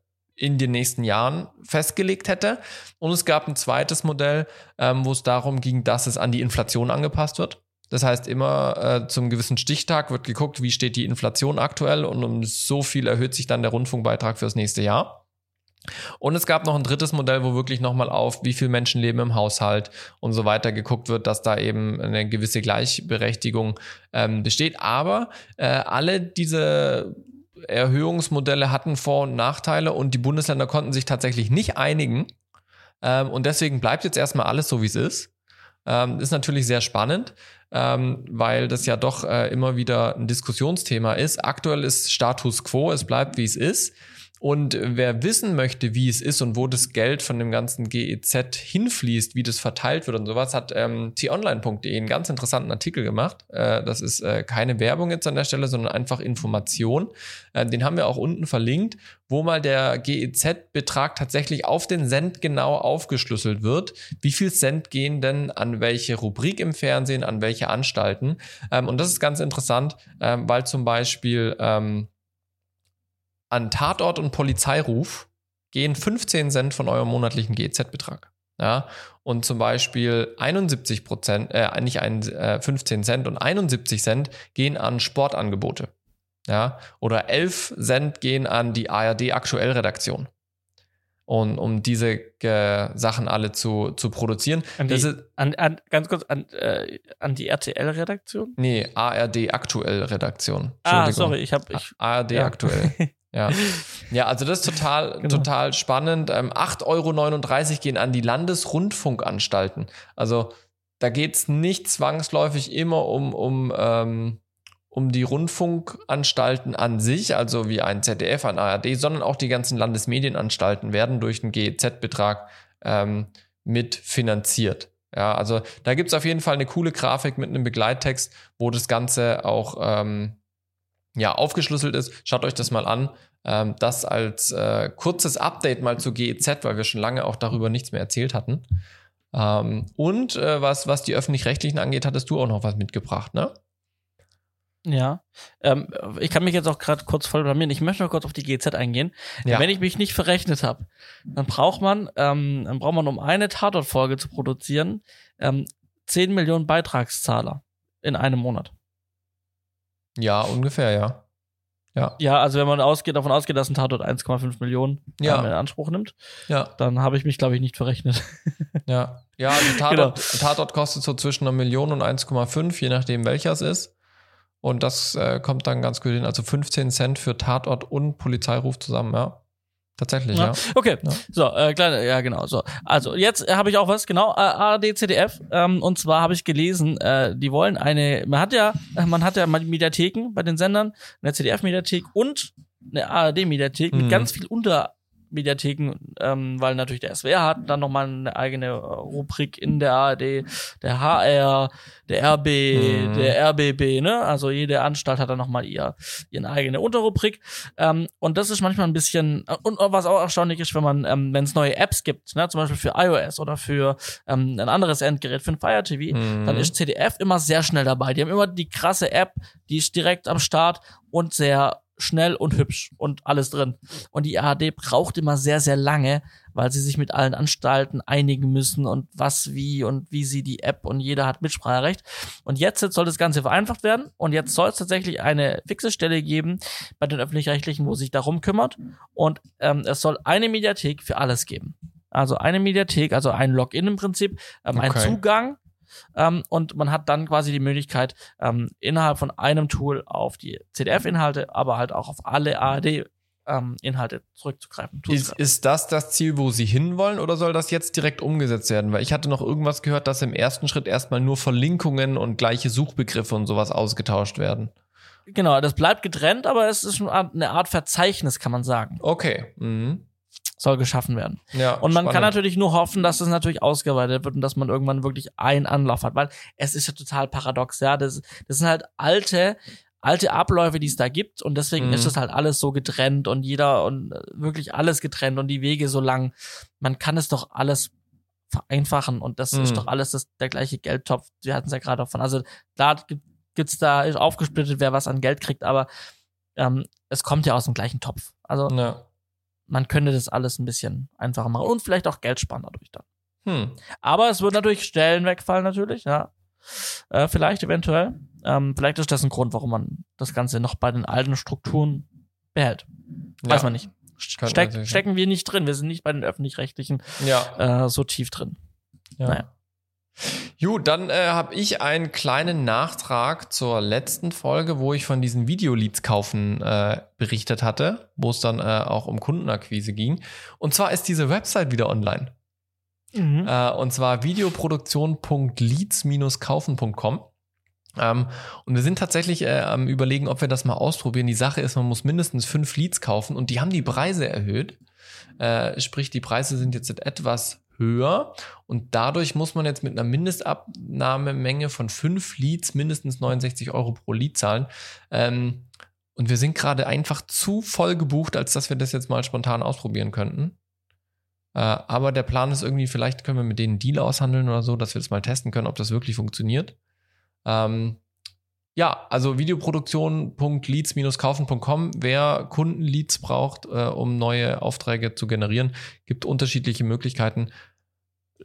in den nächsten Jahren festgelegt hätte. Und es gab ein zweites Modell, ähm, wo es darum ging, dass es an die Inflation angepasst wird. Das heißt, immer äh, zum gewissen Stichtag wird geguckt, wie steht die Inflation aktuell und um so viel erhöht sich dann der Rundfunkbeitrag fürs nächste Jahr. Und es gab noch ein drittes Modell, wo wirklich nochmal auf, wie viele Menschen leben im Haushalt und so weiter geguckt wird, dass da eben eine gewisse Gleichberechtigung ähm, besteht. Aber äh, alle diese Erhöhungsmodelle hatten Vor- und Nachteile und die Bundesländer konnten sich tatsächlich nicht einigen. Ähm, und deswegen bleibt jetzt erstmal alles so, wie es ist. Ähm, ist natürlich sehr spannend, ähm, weil das ja doch äh, immer wieder ein Diskussionsthema ist. Aktuell ist Status quo, es bleibt, wie es ist. Und wer wissen möchte, wie es ist und wo das Geld von dem ganzen GEZ hinfließt, wie das verteilt wird und sowas, hat ähm, t-online.de einen ganz interessanten Artikel gemacht. Äh, das ist äh, keine Werbung jetzt an der Stelle, sondern einfach Information. Äh, den haben wir auch unten verlinkt, wo mal der GEZ-Betrag tatsächlich auf den Cent genau aufgeschlüsselt wird. Wie viel Cent gehen denn an welche Rubrik im Fernsehen, an welche Anstalten? Ähm, und das ist ganz interessant, ähm, weil zum Beispiel ähm, an Tatort und Polizeiruf gehen 15 Cent von eurem monatlichen GEZ-Betrag. Ja, und zum Beispiel 71 Prozent, äh, nicht ein, äh, 15 Cent und 71 Cent gehen an Sportangebote. Ja, oder 11 Cent gehen an die ARD aktuell Redaktion. Und um diese äh, Sachen alle zu, zu produzieren. An die, das ist, an, an, ganz kurz, an, äh, an die RTL-Redaktion? nee, ARD aktuell Redaktion. Ah, sorry, ich habe ARD Ja. aktuell. [laughs] Ja. ja, also das ist total, Genau. total spannend. Ähm, 8,39 Euro gehen an die Landesrundfunkanstalten. Also da geht es nicht zwangsläufig immer um, um, ähm, um die Rundfunkanstalten an sich, also wie ein ZDF, ein ARD, sondern auch die ganzen Landesmedienanstalten werden durch den GEZ-Betrag ähm, mitfinanziert. Ja, also da gibt es auf jeden Fall eine coole Grafik mit einem Begleittext, wo das Ganze auch ähm, ja, aufgeschlüsselt ist. Schaut euch das mal an. Ähm, das als äh, kurzes Update mal zu GEZ, weil wir schon lange auch darüber nichts mehr erzählt hatten. Ähm, und äh, was, was die öffentlich-rechtlichen angeht, hattest du auch noch was mitgebracht, ne? ja. Ähm, ich kann mich jetzt auch gerade kurz voll blamieren. Ich möchte noch kurz auf die GZ eingehen. Ja. Wenn ich mich nicht verrechnet habe, dann braucht man, ähm, dann braucht man, um eine Tatortfolge zu produzieren, ähm, 10 Millionen Beitragszahler in einem Monat. Ja, ungefähr, ja. Ja, Ja, also wenn man ausgeht, davon ausgeht, dass ein Tatort 1,5 Millionen Ja. ähm, in Anspruch nimmt, ja, dann habe ich mich, glaube ich, nicht verrechnet. [laughs] ja. Ja, also Tatort, Tatort kostet so zwischen einer Million und 1,5, je nachdem welcher es ist. Und das äh, kommt dann ganz gut hin. Also 15 Cent für Tatort und Polizeiruf zusammen, ja. Tatsächlich, ja. Ja. Okay, Ja. so, äh, kleine, ja genau, so. Also jetzt äh, habe ich auch was, genau, äh, ARD, ZDF, ähm, und zwar habe ich gelesen, äh, die wollen eine, man hat ja, äh, man hat ja Mediatheken bei den Sendern, eine ZDF-Mediathek und eine ARD-Mediathek Mhm. mit ganz viel Untermediatheken, ähm, weil natürlich der SWR hat dann nochmal eine eigene äh, Rubrik in der ARD, der HR, der RB, Mhm. der RBB, ne? Also jede Anstalt hat dann nochmal ihr, ihre eigene Unterrubrik. Ähm, und das ist manchmal ein bisschen, und was auch erstaunlich ist, wenn man, ähm, wenn es neue Apps gibt, ne, zum Beispiel für iOS oder für ähm, ein anderes Endgerät, für ein Fire TV, Mhm. dann ist CDF immer sehr schnell dabei. Die haben immer die krasse App, die ist direkt am Start und sehr schnell und hübsch und alles drin. Und die ARD braucht immer sehr, sehr lange, weil sie sich mit allen Anstalten einigen müssen und was, wie und wie sie die App und jeder hat Mitspracherecht. Und jetzt soll das Ganze vereinfacht werden und jetzt soll es tatsächlich eine fixe Stelle geben bei den Öffentlich-Rechtlichen, wo sich darum kümmert und ähm, es soll eine Mediathek für alles geben. Also eine Mediathek, also ein Login im Prinzip, ähm, ein Okay. Zugang ähm, und man hat dann quasi die Möglichkeit, ähm, innerhalb von einem Tool auf die CDF-Inhalte, aber halt auch auf alle ARD-Inhalte zurückzugreifen. Ist, ist das das Ziel, wo sie hinwollen, oder soll das jetzt direkt umgesetzt werden? Weil ich hatte noch irgendwas gehört, dass im ersten Schritt erstmal nur Verlinkungen und gleiche Suchbegriffe und sowas ausgetauscht werden. Genau, das bleibt getrennt, aber es ist eine Art, eine Art Verzeichnis, kann man sagen. Okay. Mhm. Soll geschaffen werden. Ja, Und man kann spannend. natürlich nur hoffen, dass es natürlich ausgeweitet wird und dass man irgendwann wirklich einen Anlauf hat, weil es ist ja total paradox, ja. Das, das sind halt alte, alte Abläufe, die es da gibt und deswegen Mhm. ist das halt alles so getrennt und jeder und äh, wirklich alles getrennt und die Wege so lang. Man kann es doch alles vereinfachen und das Mhm. ist doch alles das, der gleiche Geldtopf. Wir hatten es ja gerade davon. Also gibt, gibt's da ist aufgesplittet, wer was an Geld kriegt, aber ähm, es kommt ja aus dem gleichen Topf. Also Ja. Man könnte das alles ein bisschen einfacher machen und vielleicht auch Geld sparen dadurch dann. Hm. Aber es wird natürlich Stellen wegfallen, natürlich, ja. Äh, vielleicht eventuell. Ähm, vielleicht ist das ein Grund, warum man das Ganze noch bei den alten Strukturen behält. Weiß Ja. man nicht. Steck, stecken wir nicht drin. Wir sind nicht bei den öffentlich-rechtlichen Ja. äh, so tief drin. ja. Naja. Gut, dann äh, habe ich einen kleinen Nachtrag zur letzten Folge, wo ich von diesen Videoleads kaufen äh, berichtet hatte, wo es dann äh, auch um Kundenakquise ging. Und zwar ist diese Website wieder online. Mhm. Äh, und zwar videoproduktion.leads-kaufen.com. Ähm, und wir sind tatsächlich äh, am überlegen, ob wir das mal ausprobieren. Die Sache ist, man muss mindestens fünf Leads kaufen und die haben die Preise erhöht. Äh, sprich, die Preise sind jetzt etwas höher und dadurch muss man jetzt mit einer Mindestabnahmemenge von fünf Leads mindestens 69 Euro pro Lead zahlen. Ähm, und wir sind gerade einfach zu voll gebucht, als dass wir das jetzt mal spontan ausprobieren könnten. Äh, aber der Plan ist irgendwie, vielleicht können wir mit denen einen Deal aushandeln oder so, dass wir das mal testen können, ob das wirklich funktioniert. Ähm, ja, also videoproduktion.leads-kaufen.com. Wer Kundenleads braucht, äh, um neue Aufträge zu generieren, gibt unterschiedliche Möglichkeiten.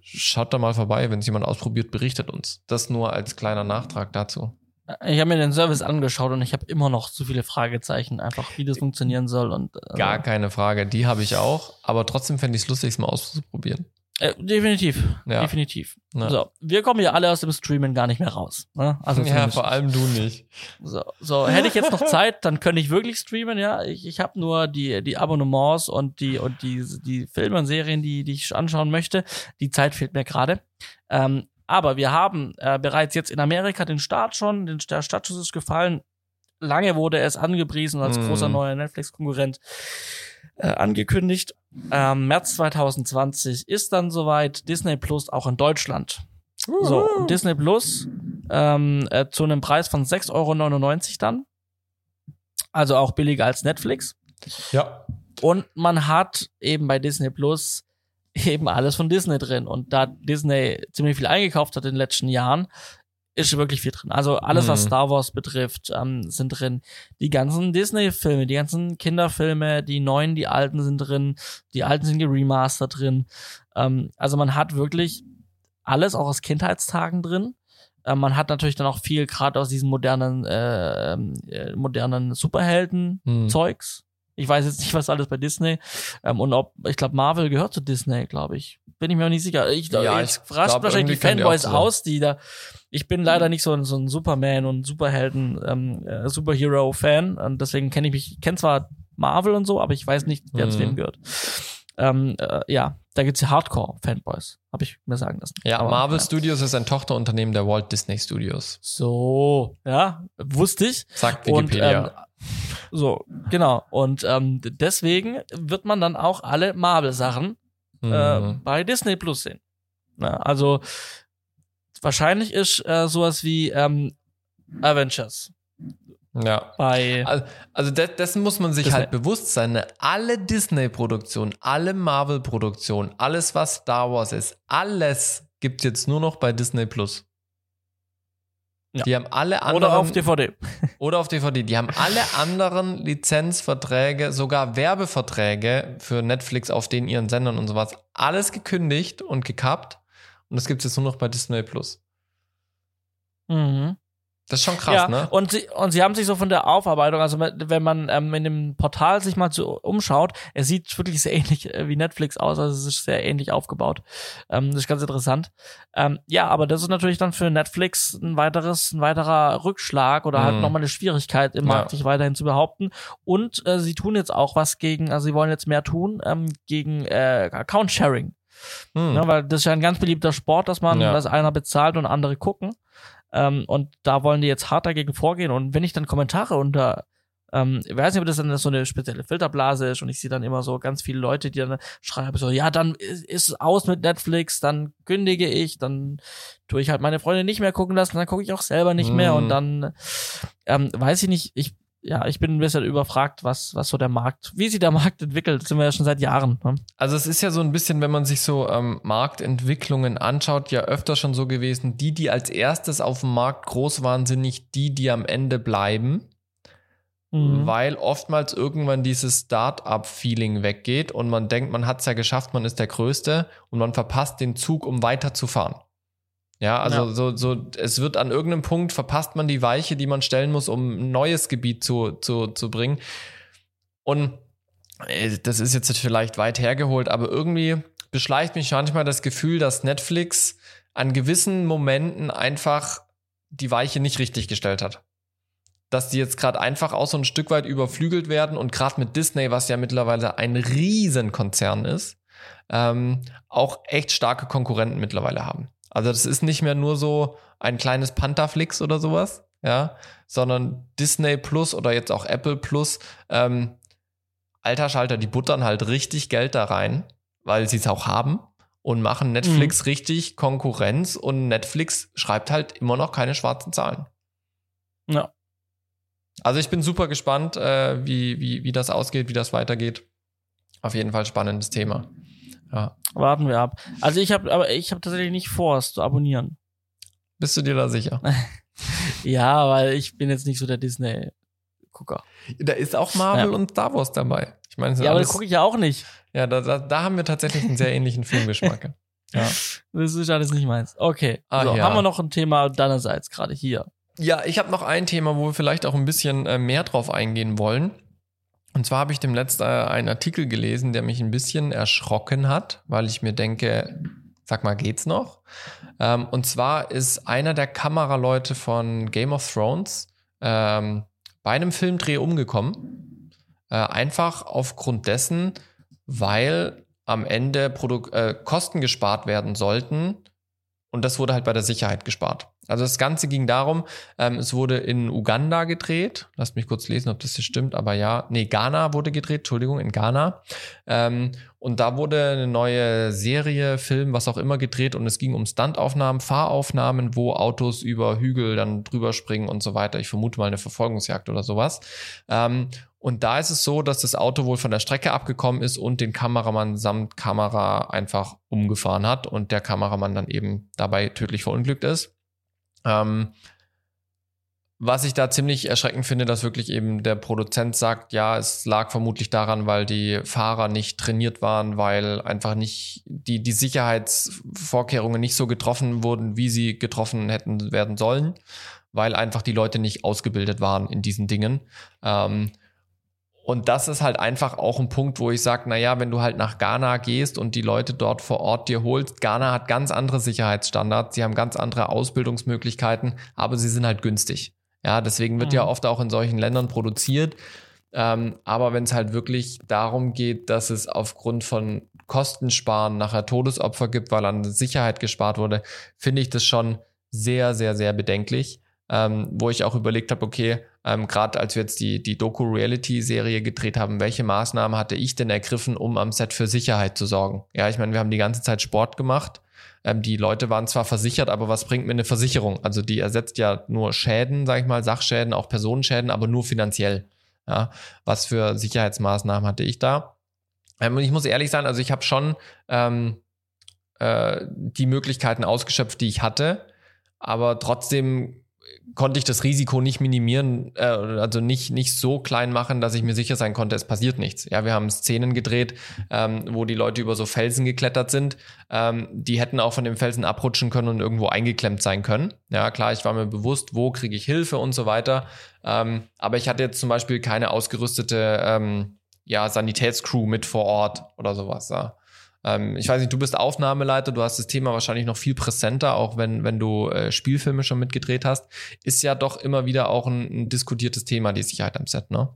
Schaut da mal vorbei, wenn es jemand ausprobiert, berichtet uns. Das nur als kleiner Nachtrag dazu. Ich habe mir den Service angeschaut und ich habe immer noch so viele Fragezeichen, einfach wie das funktionieren soll und äh, Gar keine Frage, die habe ich auch, aber trotzdem fände ich es lustig, es mal auszuprobieren. Äh, definitiv, Ja. definitiv. Ja. So, wir kommen ja alle aus dem Streamen gar nicht mehr raus. Ne? Also [laughs] ja, vor allem du nicht. So, so, hätte ich jetzt noch [laughs] Zeit, dann könnte ich wirklich streamen, ja. Ich, ich habe nur die, die Abonnements und die und die, die Filme und Serien, die, die ich anschauen möchte. Die Zeit fehlt mir gerade. Ähm, aber wir haben äh, bereits jetzt in Amerika den Start schon, den, der Startschuss ist gefallen. Lange wurde es angepriesen als Mhm. großer neuer Netflix-Konkurrent äh, angekündigt. Ähm, März 2020 ist dann soweit Disney Plus auch in Deutschland. So, und Disney Plus ähm, äh, zu einem Preis von 6,99 Euro dann. Also auch billiger als Netflix. Ja. Und man hat eben bei Disney Plus eben alles von Disney drin. Und da Disney ziemlich viel eingekauft hat in den letzten Jahren, ist wirklich viel drin. Also alles, was Mhm. Star Wars betrifft, ähm, sind drin. Die ganzen Disney-Filme, die ganzen Kinderfilme, die neuen, die alten sind drin. Die alten sind geremastert drin. Ähm, also man hat wirklich alles auch aus Kindheitstagen drin. Äh, man hat natürlich dann auch viel gerade aus diesen modernen, äh, äh, modernen Superhelden Hm. Zeugs. Ich weiß jetzt nicht, was alles bei Disney ähm, und ob ich glaube Marvel gehört zu Disney, glaube ich. Bin ich mir auch nicht sicher. Ich Ja, ich rastet glaub, wahrscheinlich die die Fanboys zusammen. aus, die da. Ich bin leider nicht so ein, so ein Superman und Superhelden ähm, äh, Superhero Fan und deswegen kenne ich mich. Ich kenne zwar Marvel und so, aber ich weiß nicht, wer zu Mhm. wem gehört. Ähm, äh, ja, da gibt's ja Hardcore Fanboys, habe ich mir sagen lassen. Ja, Aber, Marvel ja. Studios ist ein Tochterunternehmen der Walt Disney Studios. So, ja, wusste ich. Sagt Und Wikipedia. ähm, so, genau. Und ähm, deswegen wird man dann auch alle Marvel-Sachen äh, Mhm. bei Disney Plus sehen. Na, also wahrscheinlich ist äh, sowas wie ähm, Avengers ja. bei Al- Also de dessen muss man sich Disney. halt bewusst sein. Ne? Alle Disney-Produktionen, alle Marvel-Produktionen, alles was Star Wars ist, alles gibt's jetzt nur noch bei Disney Plus. Ja. Die haben alle anderen [laughs] oder auf DVD. oder auf DVD. Die haben alle anderen Lizenzverträge, sogar Werbeverträge für Netflix auf den ihren Sendern und sowas, alles gekündigt und gekappt. Und das gibt's jetzt nur noch bei Disney Plus. Mhm. Das ist schon krass, ja, ne? und sie, und sie haben sich so von der Aufarbeitung, also wenn man ähm, in dem Portal sich mal so umschaut, es sieht wirklich sehr [laughs] ähnlich äh, wie Netflix aus, also es ist sehr ähnlich aufgebaut. Ähm, das ist ganz interessant. Ähm, ja, aber das ist natürlich dann für Netflix ein weiteres, ein weiterer Rückschlag oder halt Mhm. nochmal eine Schwierigkeit im Markt, Ja. sich weiterhin zu behaupten. Und äh, sie tun jetzt auch was gegen, also sie wollen jetzt mehr tun, ähm, gegen äh, Account-Sharing. Hm. Ne, weil das ist ja ein ganz beliebter Sport, dass man, Ja. dass einer bezahlt und andere gucken. Ähm, und da wollen die jetzt hart dagegen vorgehen. Und wenn ich dann Kommentare unter, ähm, ich weiß nicht, ob das dann so eine spezielle Filterblase ist und ich sehe dann immer so ganz viele Leute, die dann schreiben so, ja, dann ist, es aus mit Netflix, dann kündige ich, dann tue ich halt meine Freunde nicht mehr gucken lassen, dann gucke ich auch selber nicht mehr Mhm. und dann ähm, weiß ich nicht, ich ja, ich bin ein bisschen überfragt, was, was so der Markt, wie sich der Markt entwickelt, das sind wir ja schon seit Jahren. Ne? Also es ist ja so ein bisschen, wenn man sich so ähm, Marktentwicklungen anschaut, ja öfter schon so gewesen, die, die als erstes auf dem Markt groß waren, sind nicht die, die am Ende bleiben, Mhm. weil oftmals irgendwann dieses Start-up-Feeling weggeht und man denkt, man hat es ja geschafft, man ist der Größte und man verpasst den Zug, um weiterzufahren. Ja, also Ja. So, so, es wird an irgendeinem Punkt verpasst man die Weiche, die man stellen muss, um ein neues Gebiet zu, zu, zu bringen. Und äh, das ist jetzt vielleicht weit hergeholt, aber irgendwie beschleicht mich manchmal das Gefühl, dass Netflix an gewissen Momenten einfach die Weiche nicht richtig gestellt hat. Dass die jetzt gerade einfach auch so ein Stück weit überflügelt werden und gerade mit Disney, was ja mittlerweile ein Riesenkonzern ist, ähm, auch echt starke Konkurrenten mittlerweile haben. Also das ist nicht mehr nur so ein kleines Pantherflix oder sowas, ja, sondern Disney Plus oder jetzt auch Apple Plus, ähm, alter Schalter, die buttern halt richtig Geld da rein, weil sie es auch haben und machen Netflix richtig Konkurrenz und Netflix schreibt halt immer noch keine schwarzen Zahlen. Ja. Also ich bin super gespannt, äh, wie, wie, wie das ausgeht, wie das weitergeht. Auf jeden Fall spannendes Thema. Ja. Warten wir ab. Also ich habe, aber ich habe tatsächlich nicht vor, es zu abonnieren. Bist du dir da sicher? [laughs] Ja, weil ich bin jetzt nicht so der Disney-Gucker. Da ist auch Marvel Ja. und Star Wars dabei. Ich meine, Ja, aber das gucke ich ja auch nicht. ja da, da, da haben wir tatsächlich einen sehr ähnlichen Filmgeschmack. [laughs] Ja. Das ist alles nicht meins. Okay. Ah, so, ja. haben wir noch ein Thema deinerseits gerade hier. Ja, ich habe noch ein Thema, wo wir vielleicht auch ein bisschen äh, mehr drauf eingehen wollen. Und zwar habe ich dem letzten äh, einen Artikel gelesen, der mich ein bisschen erschrocken hat, weil ich mir denke, sag mal, geht's noch? Ähm, und zwar ist einer der Kameraleute von Game of Thrones ähm, bei einem Filmdreh umgekommen. Äh, einfach aufgrund dessen, weil am Ende Produ äh, Kosten gespart werden sollten. Und das wurde halt bei der Sicherheit gespart. Also das Ganze ging darum, ähm, es wurde in Uganda gedreht. Lasst mich kurz lesen, ob das hier stimmt, aber ja. Nee, Ghana wurde gedreht, Entschuldigung, in Ghana. Ähm, und da wurde eine neue Serie, Film, was auch immer gedreht und es ging um Standaufnahmen, Fahraufnahmen, wo Autos über Hügel dann drüber springen und so weiter. Ich vermute mal eine Verfolgungsjagd oder sowas. Ähm, und da ist es so, dass das Auto wohl von der Strecke abgekommen ist und den Kameramann samt Kamera einfach umgefahren hat und der Kameramann dann eben dabei tödlich verunglückt ist. Ähm, was ich da ziemlich erschreckend finde, dass wirklich eben der Produzent sagt, ja, es lag vermutlich daran, weil die Fahrer nicht trainiert waren, weil einfach nicht die, die Sicherheitsvorkehrungen nicht so getroffen wurden, wie sie getroffen hätten werden sollen, weil einfach die Leute nicht ausgebildet waren in diesen Dingen. Ähm, und das ist halt einfach auch ein Punkt, wo ich sage, naja, wenn du halt nach Ghana gehst und die Leute dort vor Ort dir holst, Ghana hat ganz andere Sicherheitsstandards, sie haben ganz andere Ausbildungsmöglichkeiten, aber sie sind halt günstig. Ja, deswegen wird mhm. ja oft auch in solchen Ländern produziert. Ähm, aber wenn es halt wirklich darum geht, dass es aufgrund von Kostensparen nachher Todesopfer gibt, weil an Sicherheit gespart wurde, finde ich das schon sehr, sehr, sehr bedenklich. Ähm, wo ich auch überlegt habe, okay, ähm, gerade als wir jetzt die, die Doku-Reality-Serie gedreht haben, welche Maßnahmen hatte ich denn ergriffen, um am Set für Sicherheit zu sorgen? Ja, ich meine, wir haben die ganze Zeit Sport gemacht. Ähm, die Leute waren zwar versichert, aber was bringt mir eine Versicherung? Also die ersetzt ja nur Schäden, sag ich mal, Sachschäden, auch Personenschäden, aber nur finanziell. Ja, was für Sicherheitsmaßnahmen hatte ich da? Ähm, und ich muss ehrlich sein, also ich habe schon ähm, äh, die Möglichkeiten ausgeschöpft, die ich hatte, aber trotzdem konnte ich das Risiko nicht minimieren, äh, also nicht, nicht so klein machen, dass ich mir sicher sein konnte, es passiert nichts. Ja, wir haben Szenen gedreht, ähm, wo die Leute über so Felsen geklettert sind. Ähm, die hätten auch von dem Felsen abrutschen können und irgendwo eingeklemmt sein können. Ja, klar, ich war mir bewusst, wo kriege ich Hilfe und so weiter. Ähm, aber ich hatte jetzt zum Beispiel keine ausgerüstete ähm, ja, Sanitätscrew mit vor Ort oder sowas. Ja. Ähm, ich weiß nicht, du bist Aufnahmeleiter, du hast das Thema wahrscheinlich noch viel präsenter, auch wenn, wenn du äh, Spielfilme schon mitgedreht hast. Ist ja doch immer wieder auch ein, ein diskutiertes Thema, die Sicherheit am Set, ne?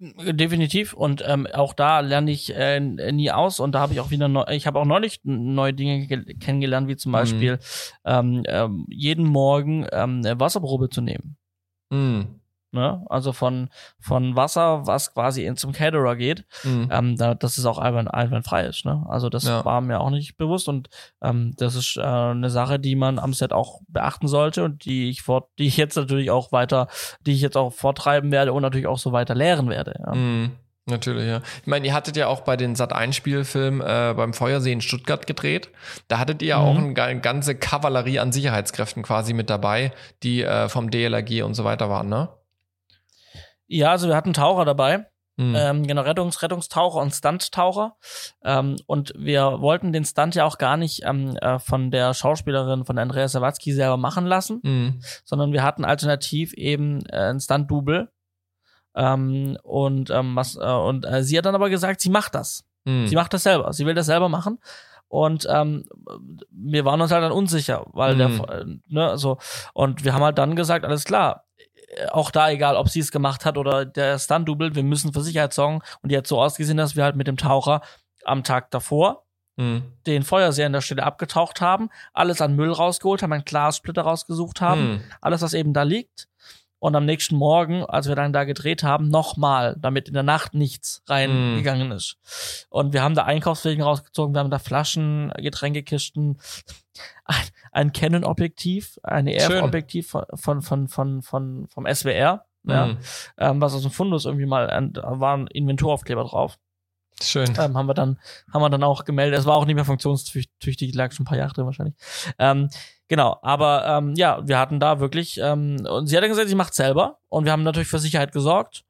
Definitiv und ähm, auch da lerne ich äh, nie aus und da habe ich auch wieder neu, ich habe auch neulich neue Dinge kennengelernt, wie zum mhm. Beispiel mhm. ähm, ähm, jeden Morgen ähm, Wasserprobe zu nehmen. Mhm. Ne? Also von, von Wasser, was quasi in zum Caterer geht, mhm. ähm, da, dass es auch einwand, einwandfrei ist. Ne? Also das ja. war mir auch nicht bewusst und ähm, das ist äh, eine Sache, die man am Set auch beachten sollte und die ich fort, die ich jetzt natürlich auch weiter, die ich jetzt auch vortreiben werde und natürlich auch so weiter lehren werde. Ja. Mhm. Natürlich, ja. Ich meine, ihr hattet ja auch bei den Sat-1-Spielfilm äh, beim Feuersee in Stuttgart gedreht. Da hattet ihr ja mhm. auch eine, ganze Kavallerie an Sicherheitskräften quasi mit dabei, die äh, vom DLRG und so weiter waren, ne? Ja, also wir hatten Taucher dabei. Mhm. Ähm, genau, Rettungs Rettungstaucher und Stunt-Taucher. Ähm, und wir wollten den Stunt ja auch gar nicht ähm, äh, von der Schauspielerin, von Andrea Sawatzki selber machen lassen, mhm. sondern wir hatten alternativ eben äh, ein Stunt-Double. Ähm, und ähm, was, äh, und äh, sie hat dann aber gesagt, sie macht das. Mhm. Sie macht das selber. Sie will das selber machen. Und ähm, wir waren uns halt dann unsicher, weil der, mhm. ne, so, und wir haben halt dann gesagt, alles klar, auch da egal, ob sie es gemacht hat oder der Stunt-Double, wir müssen für Sicherheit sorgen. Und die hat so ausgesehen, dass wir halt mit dem Taucher am Tag davor mhm. den Feuerseher an der Stelle abgetaucht haben, alles an Müll rausgeholt haben, einen Glassplitter rausgesucht haben, mhm. alles, was eben da liegt und am nächsten Morgen, als wir dann da gedreht haben, nochmal, damit in der Nacht nichts reingegangen mm. ist. Und wir haben da Einkaufswegen rausgezogen, wir haben da Flaschen, Getränkekisten, [laughs] ein, ein Canon-Objektiv, eine EF-Objektiv von, von, von, von, von, vom SWR, mm. ja, ähm, was aus dem Fundus irgendwie mal, da war ein Inventuraufkleber drauf. Schön. Ähm, haben wir dann, haben wir dann auch gemeldet. Es war auch nicht mehr funktionstüchtig, lag schon ein paar Jahre drin wahrscheinlich. Ähm, Genau, aber ähm, ja, wir hatten da wirklich, ähm, und sie hat dann gesagt, sie macht selber und wir haben natürlich für Sicherheit gesorgt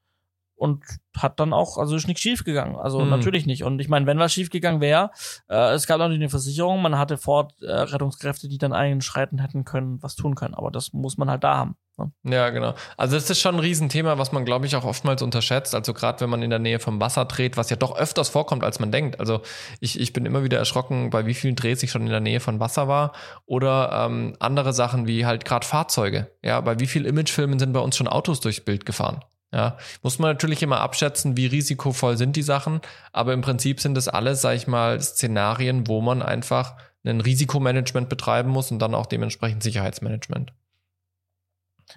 und hat dann auch, also ist nichts schief gegangen. Also Mhm. natürlich nicht. Und ich meine, wenn was schief gegangen wäre, äh, es gab natürlich eine Versicherung, man hatte vor Ort äh, Rettungskräfte, die dann einschreiten hätten können, was tun können. Aber das muss man halt da haben. Ne? Ja, genau. Also das ist schon ein Riesenthema, was man, glaube ich, auch oftmals unterschätzt. Also gerade wenn man in der Nähe vom Wasser dreht, was ja doch öfters vorkommt, als man denkt. Also ich, ich bin immer wieder erschrocken, bei wie vielen Drehs ich schon in der Nähe von Wasser war. Oder ähm, andere Sachen wie halt gerade Fahrzeuge. Ja, bei wie vielen Imagefilmen sind bei uns schon Autos durchs Bild gefahren? Ja, muss man natürlich immer abschätzen, wie risikovoll sind die Sachen. Aber im Prinzip sind das alles, sag ich mal, Szenarien, wo man einfach ein Risikomanagement betreiben muss und dann auch dementsprechend Sicherheitsmanagement.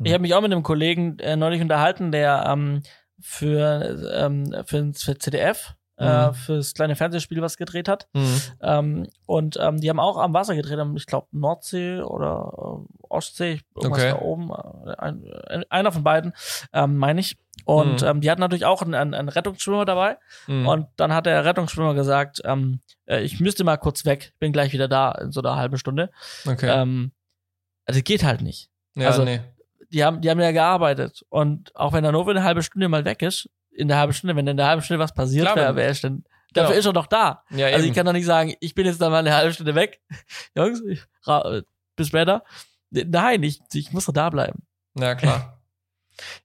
Ich habe mich auch mit einem Kollegen äh, neulich unterhalten, der ähm, für, ähm, für, für CDF, äh, Mhm. fürs kleine Fernsehspiel was gedreht hat. Mhm. Ähm, und ähm, die haben auch am Wasser gedreht, am, ich glaube Nordsee oder äh, Ostsee, irgendwas Okay. da oben. Äh, ein, äh, einer von beiden, ähm, meine ich. Und Mhm. ähm, die hatten natürlich auch einen, einen, einen Rettungsschwimmer dabei. Mhm. Und dann hat der Rettungsschwimmer gesagt, ähm, äh, ich müsste mal kurz weg, bin gleich wieder da in so einer halben Stunde. okay. Ähm, also geht halt nicht. ja, also- nee. Die haben, die haben ja gearbeitet. Und auch wenn der Nova eine halbe Stunde mal weg ist, in der halben Stunde, wenn in der halben Stunde was passiert Klar, wäre, wer ist denn, dafür Genau. ist er doch da. Ja, Also eben. ich kann doch nicht sagen, ich bin jetzt dann mal eine halbe Stunde weg. [laughs] Jungs, ich, äh, bis später. Nein, ich, ich muss doch da bleiben. Ja, klar. [laughs]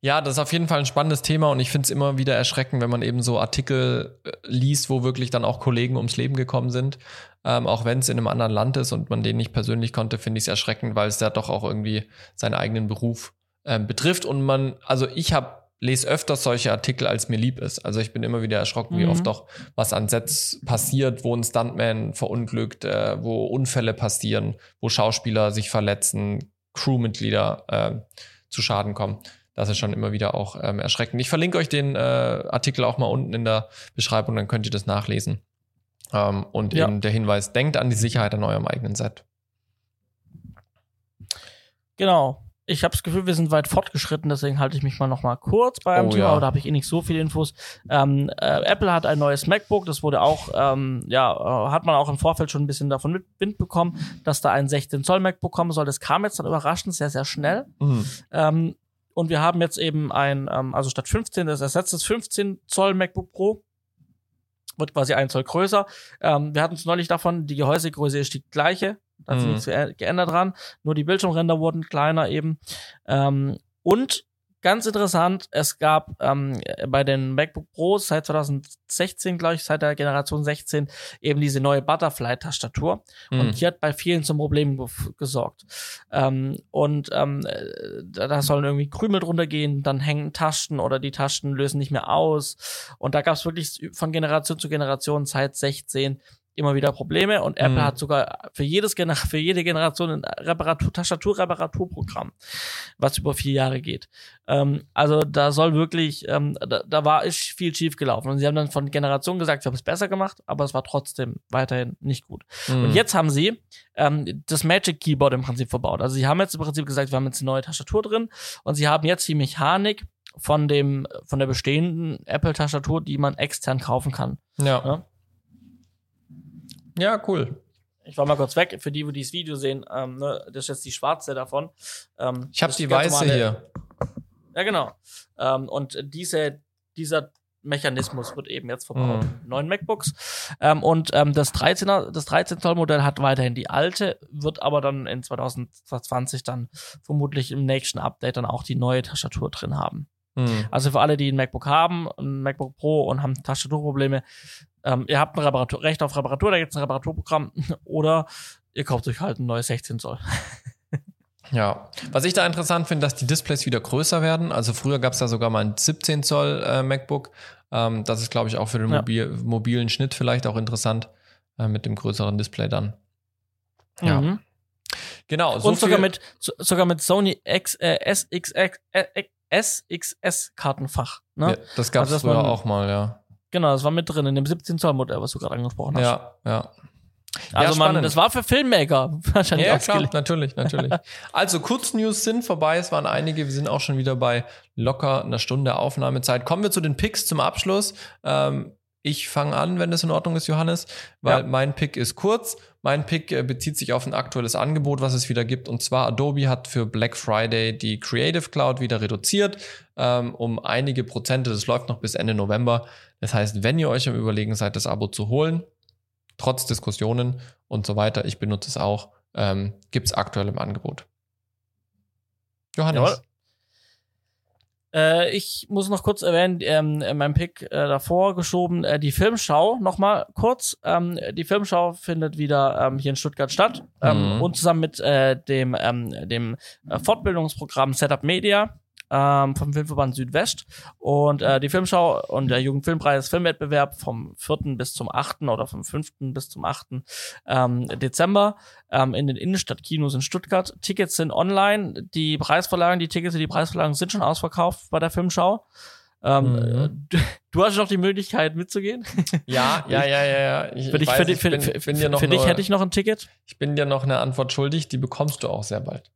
Ja, das ist auf jeden Fall ein spannendes Thema und ich finde es immer wieder erschreckend, wenn man eben so Artikel äh, liest, wo wirklich dann auch Kollegen ums Leben gekommen sind. Ähm, auch wenn es in einem anderen Land ist und man den nicht persönlich konnte, finde ich es erschreckend, weil es ja doch auch irgendwie seinen eigenen Beruf ähm, betrifft. Und man, also ich habe lese öfters solche Artikel, als mir lieb ist. Also ich bin immer wieder erschrocken, wie Mhm. oft doch was an Sets passiert, wo ein Stuntman verunglückt, äh, wo Unfälle passieren, wo Schauspieler sich verletzen, Crewmitglieder äh, zu Schaden kommen. Das ist schon immer wieder auch ähm, erschreckend. Ich verlinke euch den äh, Artikel auch mal unten in der Beschreibung, dann könnt ihr das nachlesen. Ähm, und Ja. eben der Hinweis, denkt an die Sicherheit an eurem eigenen Set. Genau. Ich habe das Gefühl, wir sind weit fortgeschritten, deswegen halte ich mich mal noch mal kurz bei einem Oh, Thema, ja. aber da habe ich eh nicht so viele Infos. Ähm, äh, Apple hat ein neues MacBook, das wurde auch, ähm, ja, äh, hat man auch im Vorfeld schon ein bisschen davon mit Wind bekommen, dass da ein 16 Zoll MacBook kommen soll. Das kam jetzt dann überraschend sehr, sehr schnell. Mhm. Ähm, und wir haben jetzt eben ein, ähm, also statt 15, das ersetzt das 15 Zoll MacBook Pro. Wird quasi ein Zoll größer. Ähm, wir hatten es neulich davon, die Gehäusegröße ist die gleiche. Da hat sich Mhm. nichts ge- geändert dran. Nur die Bildschirmränder wurden kleiner eben. Ähm, und ganz interessant, es gab ähm, bei den MacBook Pros seit 2016, glaube ich, seit der Generation 16, eben diese neue Butterfly-Tastatur. Mhm. Und die hat bei vielen zum Problem gesorgt. Ähm, und ähm, äh, da, da sollen irgendwie Krümel drunter gehen, dann hängen Tasten oder die Tasten lösen nicht mehr aus. Und da gab es wirklich von Generation zu Generation seit 16 immer wieder Probleme und Apple Mhm. hat sogar für jedes für jede Generation ein Reparatur Tastaturreparaturprogramm, was über vier Jahre geht. Ähm, also da soll wirklich ähm, da, da war ist viel schief gelaufen und sie haben dann von Generation gesagt, wir haben es besser gemacht, aber es war trotzdem weiterhin nicht gut. Mhm. Und jetzt haben sie ähm, das Magic Keyboard im Prinzip verbaut. Also sie haben jetzt im Prinzip gesagt, wir haben jetzt eine neue Tastatur drin und sie haben jetzt die Mechanik von dem von der bestehenden Apple Tastatur, die man extern kaufen kann. Ja. Ja. Ja, cool. Ich war mal kurz weg für die, die dieses Video sehen. Ähm, ne, das ist jetzt die schwarze davon. Ähm, Ich habe das die weiße normale- hier. Ja, genau. Ähm, und diese, dieser Mechanismus wird eben jetzt verbaut Mhm. neuen MacBooks. Ähm, und ähm, das 13er, das 13 Zoll Modell hat weiterhin die alte, wird aber dann in 2020 dann vermutlich im nächsten Update dann auch die neue Tastatur drin haben. Mhm. Also für alle, die ein MacBook haben, ein MacBook Pro und haben Tastaturprobleme, ähm, ihr habt ein Reparatur, Recht auf Reparatur, da gibt es ein Reparaturprogramm [laughs] oder ihr kauft euch halt ein neues 16 Zoll. [laughs] Ja, was ich da interessant finde, dass die Displays wieder größer werden. Also früher gab es da sogar mal ein 17 Zoll äh, MacBook. Ähm, das ist, glaube ich, auch für den Ja. mobil mobilen Schnitt vielleicht auch interessant äh, mit dem größeren Display dann. Ja. Mhm. Genau. so und sogar mit so, sogar mit Sony X, äh, SXX, äh, SXS Kartenfach. Ne? Ja, das gab es Also, früher man- auch mal, ja. Genau, das war mit drin in dem 17 Zoll Modell, was du gerade angesprochen hast. Ja, ja. also ja, man, das war für Filmmaker [laughs] wahrscheinlich Ja, klar, natürlich, natürlich. [laughs] Also Kurznews sind vorbei, es waren einige, wir sind auch schon wieder bei locker einer Stunde Aufnahmezeit. Kommen wir zu den Picks zum Abschluss. Ähm, Ich fange an, wenn das in Ordnung ist, Johannes, weil Ja. mein Pick ist kurz. Mein Pick äh, bezieht sich auf ein aktuelles Angebot, was es wieder gibt. Und zwar Adobe hat für Black Friday die Creative Cloud wieder reduziert ähm, um einige Prozente. Das läuft noch bis Ende November. Das heißt, wenn ihr euch am Überlegen seid, das Abo zu holen, trotz Diskussionen und so weiter, ich benutze es auch, ähm, gibt es aktuell im Angebot. Johannes. Jawohl. Äh, ich muss noch kurz erwähnen, ähm, äh, mein Pick äh, davor geschoben, äh, die Filmschau nochmal kurz. Ähm, die Filmschau findet wieder ähm, hier in Stuttgart statt ähm, Mhm. und zusammen mit äh, dem, ähm, dem äh, Fortbildungsprogramm Setup Media ähm, vom Filmverband Südwest und äh, die Filmschau und der Jugendfilmpreis Filmwettbewerb vom 4. bis zum 8. oder vom 5. bis zum 8. Ähm, Dezember ähm, in den Innenstadtkinos in Stuttgart. Tickets sind online. Die Preisverlagen, die Tickets für die Preisverlagen sind schon ausverkauft bei der Filmschau. Ähm, Mhm. du, du hast noch die Möglichkeit mitzugehen. [laughs] Ja, ja, ja, ja, ja. Ich, Für dich, ich für, ich für, bin, für, bin dir noch für dich hätte ich noch ein Ticket. ich bin dir noch eine Antwort schuldig, die bekommst du auch sehr bald.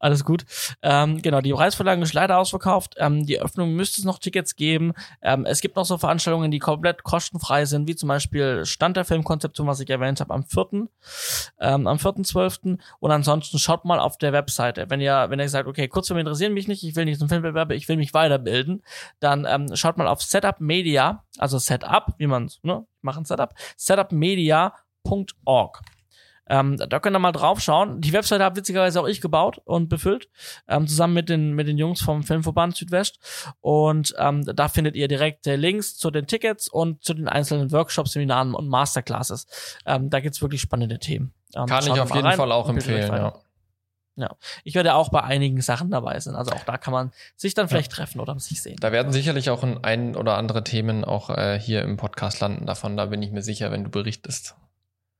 Alles gut. Ähm, genau, die Preisverlagen ist leider ausverkauft. Ähm, die Öffnung müsste es noch Tickets geben. Ähm, es gibt noch so Veranstaltungen, die komplett kostenfrei sind, wie zum Beispiel Stand der Filmkonzeption, was ich erwähnt habe, am 4. Ähm, am 4.12. Und ansonsten schaut mal auf der Webseite. Wenn ihr, wenn ihr sagt, okay, Kurzfilme interessieren mich nicht, ich will nicht zum Filmbewerber, ich will mich weiterbilden, dann ähm, schaut mal auf Setup Media, also Setup, wie man ne, machen Setup, setupmedia.org. Ähm, da könnt ihr mal drauf schauen. Die Webseite habe witzigerweise auch ich gebaut und befüllt, ähm, zusammen mit den, mit den Jungs vom Filmverband Südwest. Und ähm, da findet ihr direkt äh, Links zu den Tickets und zu den einzelnen Workshops, Seminaren und Masterclasses. Ähm, da gibt's wirklich spannende Themen. Ähm, Kann ich auf jeden rein Fall auch empfehlen, weiter. ja. Ich werde auch bei einigen Sachen dabei sein. Also auch da kann man sich dann vielleicht treffen oder sich sehen. Da werden sicherlich auch ein, ein oder andere Themen auch äh, hier im Podcast landen davon. Da bin ich mir sicher, wenn du berichtest.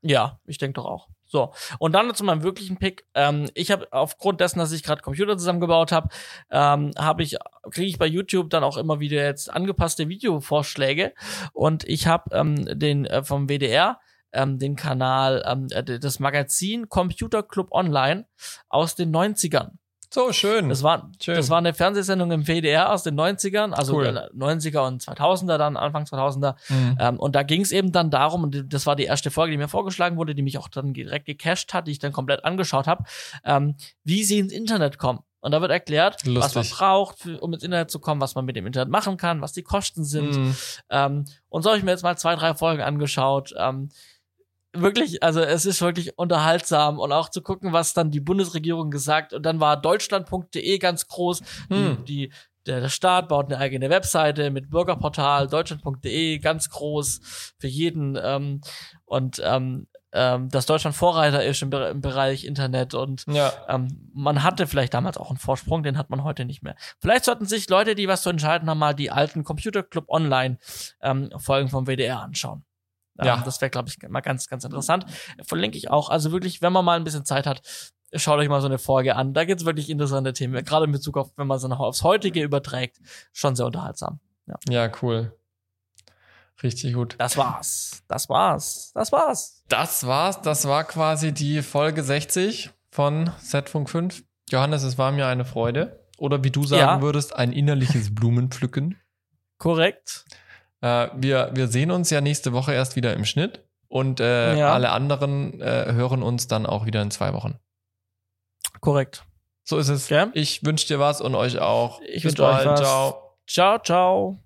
Ja, ich denke doch auch. So, und dann zu meinem wirklichen Pick. Ähm, ich habe aufgrund dessen, dass ich gerade Computer zusammengebaut habe, ähm, habe ich kriege ich bei YouTube dann auch immer wieder jetzt angepasste Videovorschläge und ich habe ähm, den äh, vom WDR ähm, den Kanal ähm, äh, das Magazin Computer Club Online aus den 90ern. So, schön. Das war, Schön. das war eine Fernsehsendung im WDR aus den 90ern, also Cool. äh, 90er und 2000er dann, Anfang 2000er. Mhm. Ähm, und da ging es eben dann darum, und das war die erste Folge, die mir vorgeschlagen wurde, die mich auch dann direkt gecached hat, die ich dann komplett angeschaut habe, ähm, wie sie ins Internet kommen. Und da wird erklärt, was man Lustig. braucht, um ins Internet zu kommen, was man mit dem Internet machen kann, was die Kosten sind. Mhm. Ähm, und so habe ich mir jetzt mal zwei, drei Folgen angeschaut. Ähm, wirklich, also es ist wirklich unterhaltsam und auch zu gucken, was dann die Bundesregierung gesagt und dann war deutschland.de ganz groß, Hm. die, die der, Staat baut eine eigene Webseite mit Bürgerportal, deutschland.de, ganz groß für jeden. Ähm, und ähm, ähm, dass Deutschland Vorreiter ist im, im Bereich Internet und Ja. ähm, man hatte vielleicht damals auch einen Vorsprung, den hat man heute nicht mehr. Vielleicht sollten sich Leute, die was zu entscheiden haben, mal die alten Computer Club Online ähm, Folgen vom WDR anschauen. Ähm, Ja. Das wäre, glaube ich, mal ganz, ganz interessant. Verlinke ich auch. Also wirklich, wenn man mal ein bisschen Zeit hat, schaut euch mal so eine Folge an. Da gibt's wirklich interessante Themen. Gerade in Bezug auf, wenn man sie noch aufs Heutige überträgt, schon sehr unterhaltsam. Ja, cool. Richtig gut. Das war's. Das war's. Das war's. Das war's. Das war quasi die Folge 60 von Setfunk 5. Johannes, es war mir eine Freude. Oder wie du sagen Ja. würdest, ein innerliches Blumenpflücken. Korrekt. Äh, wir, wir sehen uns ja nächste Woche erst wieder im Schnitt. Und äh, Ja. alle anderen äh, hören uns dann auch wieder in zwei Wochen. Korrekt. So ist es. Gell? Ich wünsche dir was und euch auch. Ich Bis wünsch euch was. Ciao. Ciao, ciao.